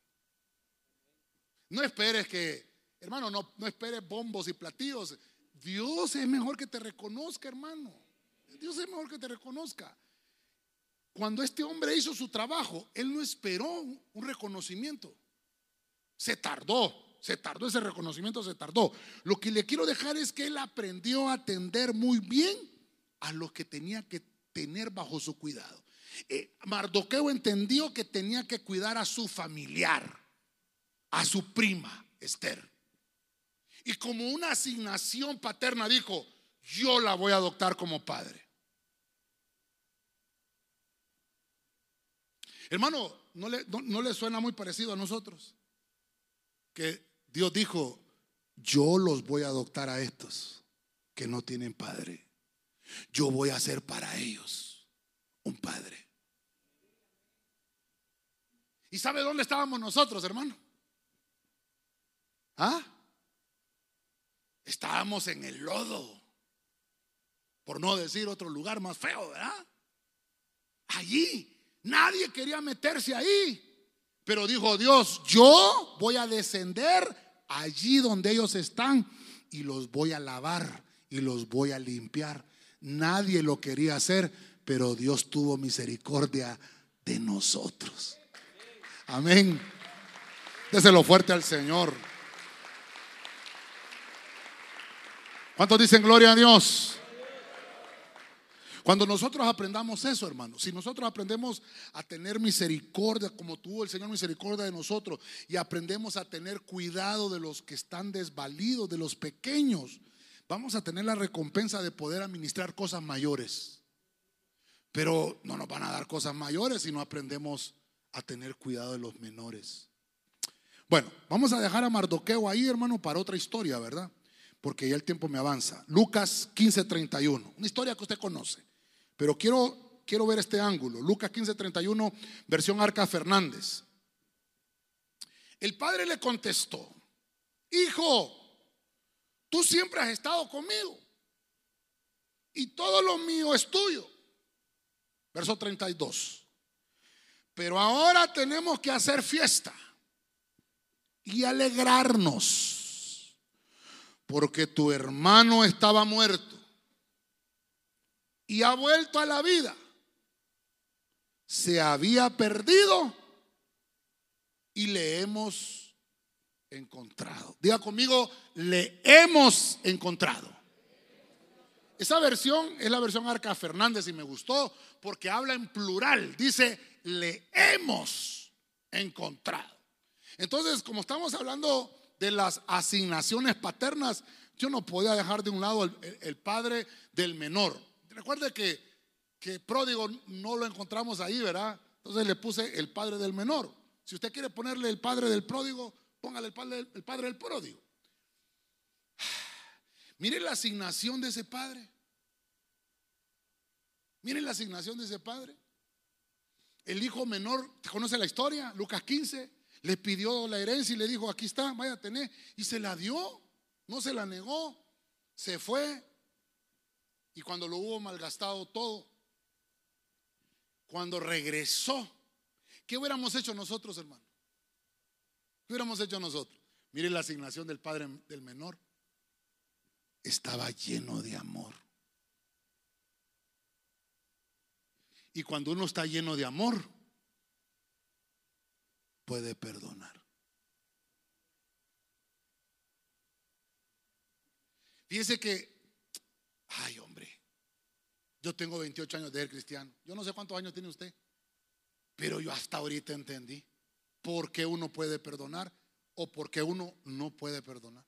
No esperes que, hermano, no, no esperes bombos y platillos. Dios es mejor que te reconozca, hermano. Dios es mejor que te reconozca. Cuando este hombre hizo su trabajo, él no esperó un reconocimiento. Se tardó, se tardó ese reconocimiento, se tardó. Lo que le quiero dejar es que él aprendió a atender muy bien a lo que tenía que tener bajo su cuidado. Eh, Mardoqueo entendió que tenía que cuidar a su familiar, a su prima, Esther. Y como una asignación paterna dijo, yo la voy a adoptar como padre. Hermano, ¿no le, suena muy parecido a nosotros? Que Dios dijo, yo los voy a adoptar a estos que no tienen padre. Yo voy a ser para ellos un padre. ¿Y sabe dónde estábamos nosotros, hermano? ¿Ah? Estábamos en el lodo. Por no decir otro lugar más feo, ¿verdad? Allí Nadie quería meterse ahí. Pero dijo Dios, yo voy a descender allí donde ellos están y los voy a lavar y los voy a limpiar. Nadie lo quería hacer, pero Dios tuvo misericordia de nosotros. Amén. Déselo fuerte al Señor. ¿Cuántos dicen gloria a Dios? Cuando nosotros aprendamos eso, hermano, si nosotros aprendemos a tener misericordia como tuvo el Señor misericordia de nosotros y aprendemos a tener cuidado de los que están desvalidos, de los pequeños, vamos a tener la recompensa de poder administrar cosas mayores. Pero no nos van a dar cosas mayores si no aprendemos a tener cuidado de los menores. Bueno, vamos a dejar a Mardoqueo ahí, hermano, para otra historia, ¿verdad? porque ya el tiempo me avanza. Lucas 15:31, una historia que usted conoce, pero quiero, quiero ver este ángulo. Lucas 15:31, versión Arca Fernández. El padre le contestó, hijo, tú siempre has estado conmigo y todo lo mío es tuyo. Verso 32. Pero ahora tenemos que hacer fiesta y alegrarnos, porque tu hermano estaba muerto y ha vuelto a la vida. Se había perdido y le hemos encontrado. Diga conmigo, le hemos encontrado. Esa versión es la versión Arca Fernández y me gustó porque habla en plural. Dice, le hemos encontrado. Entonces, como estamos hablando de las asignaciones paternas, yo no podía dejar de un lado el, padre del menor. Recuerde que, que pródigo no lo encontramos ahí, ¿verdad? Entonces le puse el padre del menor. Si usted quiere ponerle el padre del pródigo, póngale el padre, el padre del pródigo. Mire la asignación de ese padre. Mire la asignación de ese padre. El hijo menor, ¿conoce la historia? Lucas 15, le pidió la herencia y le dijo, aquí está, vaya a tener. Y se la dio, no se la negó, se fue. Y cuando lo hubo malgastado todo, cuando regresó, ¿qué hubiéramos hecho nosotros, hermano? ¿Qué hubiéramos hecho nosotros? Mire la asignación del padre del menor. Estaba lleno de amor. Y cuando uno está lleno de amor, puede perdonar. Fíjese que, ay hombre, yo tengo 28 años de ser cristiano. Yo no sé cuántos años tiene usted, pero yo hasta ahorita entendí por qué uno puede perdonar o por qué uno no puede perdonar.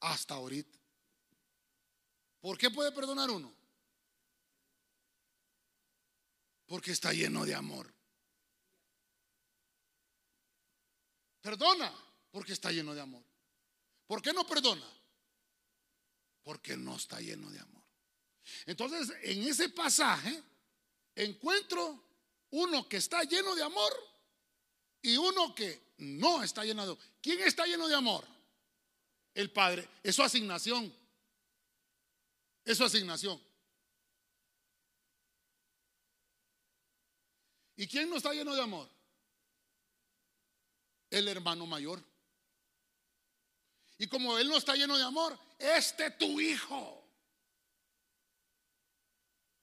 Hasta ahorita. ¿Por qué puede perdonar uno? Porque está lleno de amor. Perdona porque está lleno de amor. ¿Por qué no perdona? Porque no está lleno de amor. Entonces, en ese pasaje encuentro uno que está lleno de amor y uno que no está lleno de amor. ¿Quién está lleno de amor? El Padre. Es su asignación. Es su asignación. ¿Y quién no está lleno de amor? El hermano mayor. Y como él no está lleno de amor, este tu hijo.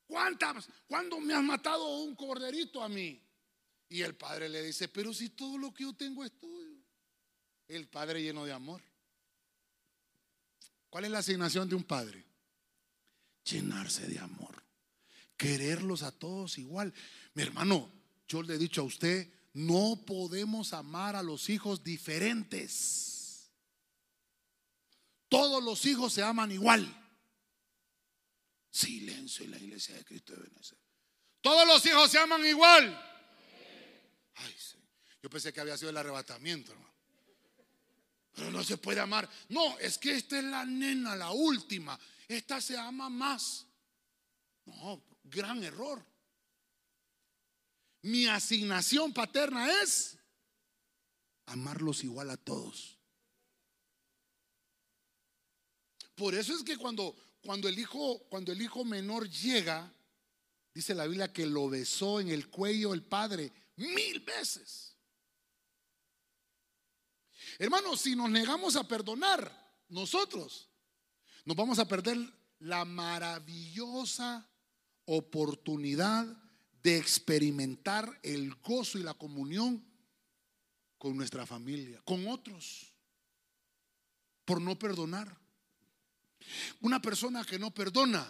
¿Cuántas? ¿Cuándo me has matado un corderito a mí? Y el padre le dice, pero si todo lo que yo tengo es tuyo. El padre lleno de amor. ¿Cuál es la asignación de un padre? Llenarse de amor. Quererlos a todos igual. Mi hermano, yo le he dicho a usted, no podemos amar a los hijos diferentes. Todos los hijos se aman igual. Silencio en la iglesia de Cristo de Venezuela. Todos los hijos se aman igual. Ay, yo pensé que había sido el arrebatamiento, hermano. Pero no se puede amar. No, es que esta es la nena, la última. Esta se ama más. No, gran error. Mi asignación paterna es amarlos igual a todos. Por eso es que cuando, cuando, el hijo, cuando el hijo menor llega, dice la Biblia que lo besó en el cuello el padre mil veces. Hermanos, si nos negamos a perdonar nosotros, nos vamos a perder la maravillosa oportunidad de experimentar el gozo y la comunión con nuestra familia, con otros, por no perdonar. Una persona que no perdona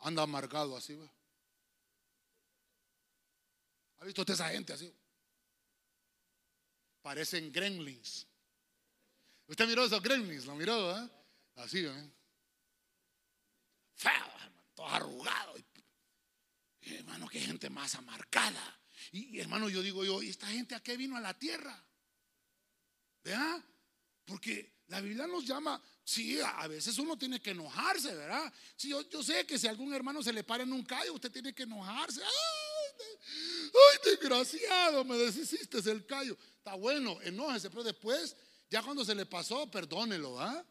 anda amargado así. ¿Ha visto usted esa gente así? Parecen gremlins. Usted miró esos gremlins, lo miró, ¿eh? Así, ¿eh? Feo, todo arrugado hermano, qué gente más amarcada. Y, hermano, yo digo yo, ¿y esta gente a qué vino a la tierra? ¿Verdad? Porque la Biblia nos llama, Sí, a veces uno tiene que enojarse, ¿verdad? Sí, yo, sé que si a algún hermano se le para en un callo, usted tiene que enojarse. ¡Ay, desgraciado! Me deshiciste el callo. Está bueno, enójese, pero después, ya cuando se le pasó, perdónelo, ¿ah?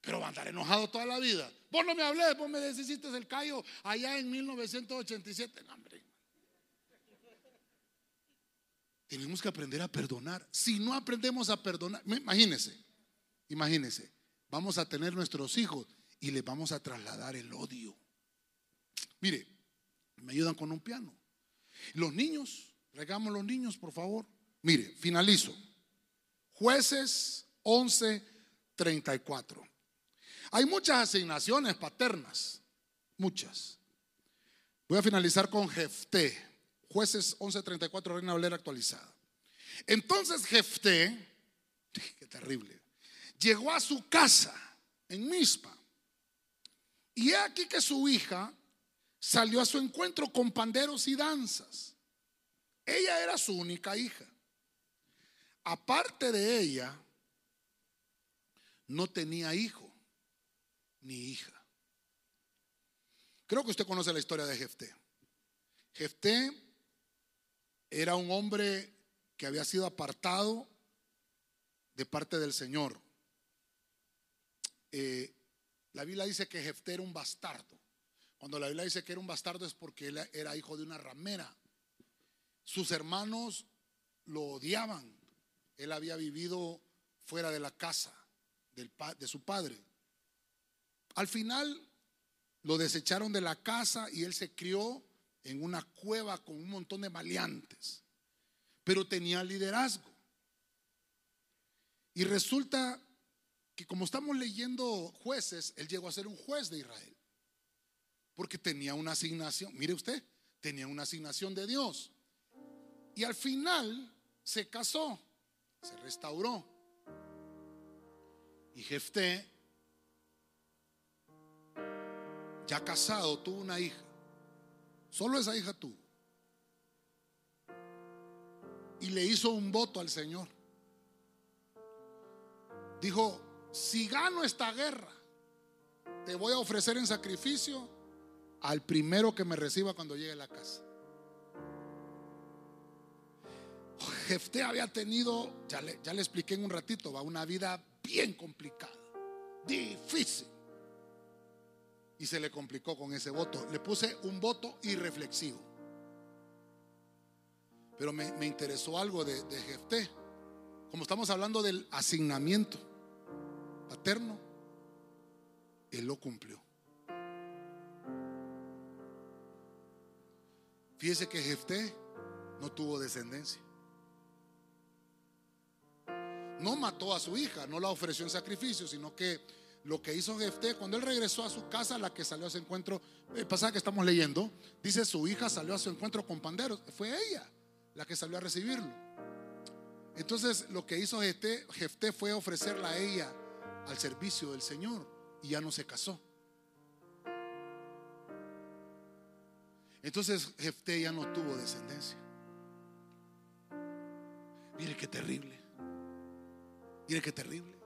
Pero va a andar enojado toda la vida. Vos no me hablé, vos me deshiciste el callo allá en 1987. No, hombre. Tenemos que aprender a perdonar. Si no aprendemos a perdonar, imagínese, imagínese, vamos a tener nuestros hijos y les vamos a trasladar el odio. Mire, me ayudan con un piano. Los niños, regamos los niños, por favor. Mire, finalizo. Jueces 11, 34. Hay muchas asignaciones paternas, muchas. Voy a finalizar con Jefté. Jueces 11:34, Reina Valera actualizada. Entonces Jefté, qué terrible, llegó a su casa en Mispa. Y he aquí que su hija salió a su encuentro con panderos y danzas. Ella era su única hija. Aparte de ella, no tenía hijo ni hija. Creo que usted conoce la historia de Jefté. Jefté era un hombre que había sido apartado de parte del Señor. Eh, la Biblia dice que Jefté era un bastardo. Cuando la Biblia dice que era un bastardo es porque él era hijo de una ramera. Sus hermanos lo odiaban. Él había vivido fuera de la casa de su padre. Al final lo desecharon de la casa y él se crió en una cueva con un montón de maleantes, pero tenía liderazgo. Y resulta que como estamos leyendo jueces, él llegó a ser un juez de Israel, porque tenía una asignación, mire usted, tenía una asignación de Dios. Y al final se casó, se restauró. Y Jefté, ya casado, tuvo una hija. Solo esa hija tuvo. Y le hizo un voto al Señor. Dijo, si gano esta guerra, te voy a ofrecer en sacrificio al primero que me reciba cuando llegue a la casa. Jefté había tenido, ya le, expliqué en un ratito, va una vida bien complicada, difícil y se le complicó con ese voto. Le puse un voto irreflexivo. Pero me, interesó algo de, de Jefté. Como estamos hablando del asignamiento paterno, él lo cumplió. Fíjese que Jefté no tuvo descendencia. No mató a su hija, no la ofreció en sacrificio, sino que lo que hizo Jefté cuando él regresó a su casa, la que salió a su encuentro, el pasaje que estamos leyendo, dice su hija salió a su encuentro con panderos, fue ella la que salió a recibirlo. Entonces lo que hizo Jefté, Jefté fue ofrecerla a ella al servicio del Señor y ya no se casó. Entonces Jefté ya no tuvo descendencia. Mire qué terrible. Mire qué terrible.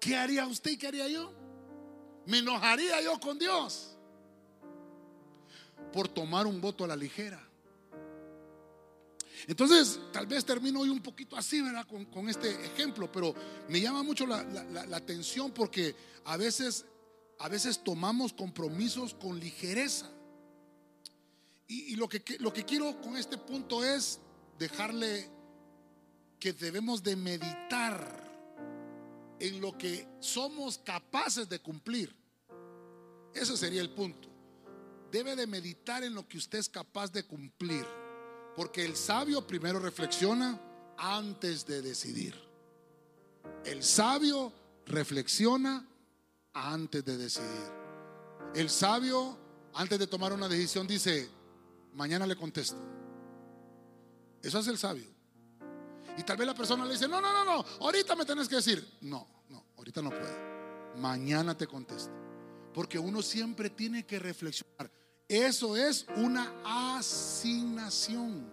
¿Qué haría usted y qué haría yo? Me enojaría yo con Dios por tomar un voto a la ligera. Entonces, tal vez termino hoy un poquito así, ¿verdad? Con, este ejemplo, pero me llama mucho la, atención porque a veces, a veces tomamos compromisos con ligereza. Y, lo, que, lo que quiero con este punto es dejarle que debemos de meditar en lo que somos capaces de cumplir. Ese sería el punto. Debe de meditar en lo que usted es capaz de cumplir. Porque el sabio primero reflexiona antes de decidir. El sabio reflexiona antes de decidir. El sabio, antes de tomar una decisión, dice, mañana le contesto. Eso es el sabio. Y tal vez la persona le dice, no, no, no, no, ahorita me tenés que decir. No, no, ahorita no puedo. Mañana te contesto. Porque uno siempre tiene que reflexionar. Eso es una asignación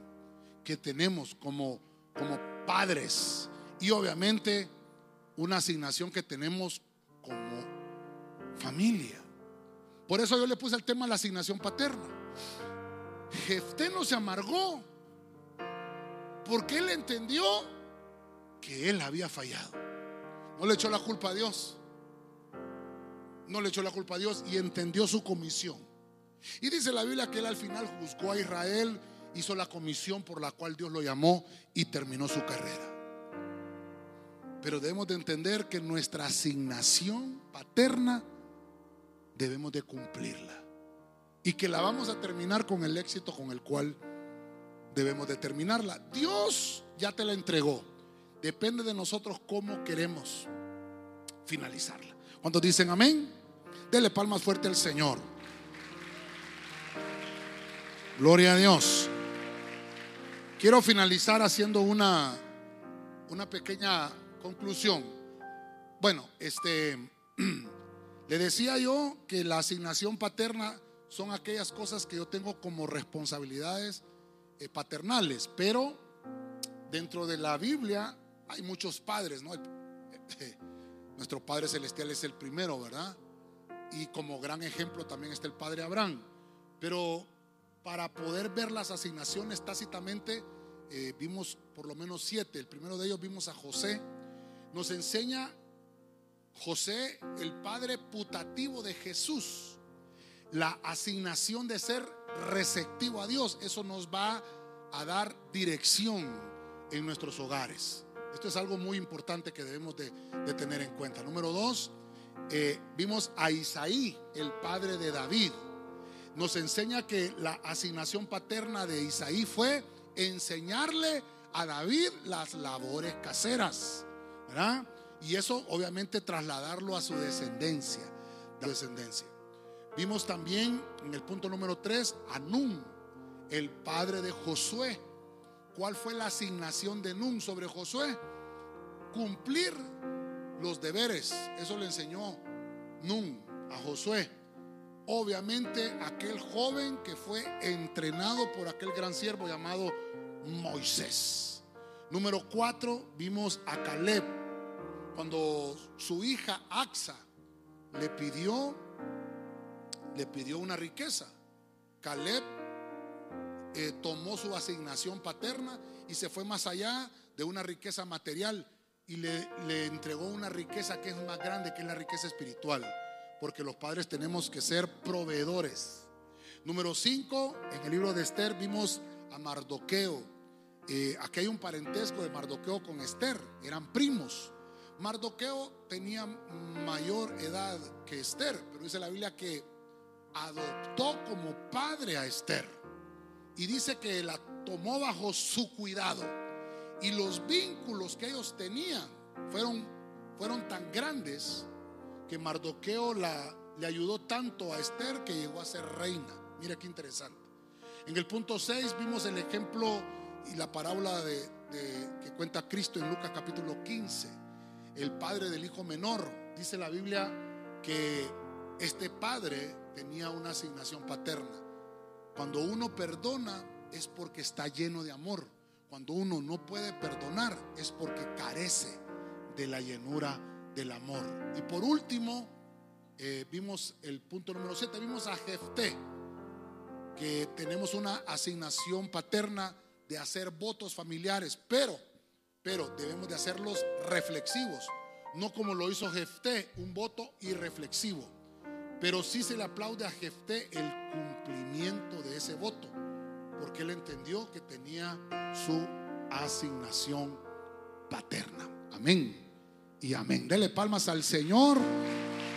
que tenemos como, como padres. Y obviamente una asignación que tenemos como familia. Por eso yo le puse el tema la asignación paterna. Jefté no se amargó porque él entendió que él había fallado. No le echó la culpa a Dios. No le echó la culpa a Dios y entendió su comisión. Y dice la Biblia que él al final juzgó a Israel, hizo la comisión por la cual Dios lo llamó y terminó su carrera. Pero debemos de entender que nuestra asignación paterna debemos de cumplirla. Y que la vamos a terminar con el éxito con el cual debemos de terminarla. Dios ya te la entregó. Depende de nosotros cómo queremos finalizarla. ¿Cuántos dicen amén? Dele palmas fuerte al Señor. Gloria a Dios. Quiero finalizar haciendo una, una pequeña conclusión. Bueno, este le decía yo que la asignación paterna son aquellas cosas que yo tengo como responsabilidades eh, paternales, pero dentro de la Biblia hay muchos padres, ¿no? Nuestro Padre Celestial es el primero, ¿verdad? Y como gran ejemplo también está el Padre Abraham. Pero para poder ver las asignaciones tácitamente, eh, vimos por lo menos siete. El primero de ellos vimos a José. Nos enseña José, el padre putativo de Jesús, la asignación de ser receptivo a Dios. Eso nos va a dar dirección en nuestros hogares. Esto es algo muy importante que debemos de, tener en cuenta. Número dos, eh, vimos a Isaí, el padre de David. Nos enseña que la asignación paterna de Isaí fue enseñarle a David las labores caseras. Y eso obviamente trasladarlo a su descendencia. descendencia. Vimos también en el punto número 3 a Nun, el padre de Josué. ¿Cuál fue la asignación de Nun sobre Josué? Cumplir los deberes. Eso le enseñó Nun a Josué. Obviamente aquel joven que fue entrenado por aquel gran siervo llamado Moisés. Número 4, vimos a Caleb. Cuando su hija Axa le pidió, le pidió una riqueza. Caleb eh, tomó su asignación paterna y se fue más allá de una riqueza material y le, le entregó una riqueza que es más grande, que la riqueza espiritual. Porque los padres tenemos que ser proveedores. Número 5, en el libro de Esther vimos a Mardoqueo. Eh, aquí hay un parentesco de Mardoqueo con Esther, eran primos. Mardoqueo tenía mayor edad que Esther, pero dice la Biblia que adoptó como padre a Esther y dice que la tomó bajo su cuidado. Y los vínculos que ellos tenían fueron, fueron tan grandes que Mardoqueo la, le ayudó tanto a Esther que llegó a ser reina. Mira qué interesante. En el punto 6 vimos el ejemplo y la parábola de, que cuenta Cristo en Lucas capítulo 15. El padre del hijo menor. Dice la Biblia que este padre tenía una asignación paterna. Cuando uno perdona es porque está lleno de amor. Cuando uno no puede perdonar es porque carece de la llenura del amor. Y por último, eh, vimos el punto número 7, vimos a Jefté, que tenemos una asignación paterna de hacer votos familiares, pero, pero debemos de hacerlos reflexivos, no como lo hizo Jefté, un voto irreflexivo. Pero sí se le aplaude a Jefté el cumplimiento de ese voto, porque él entendió que tenía su asignación paterna. Amén y amén. Dele palmas al Señor.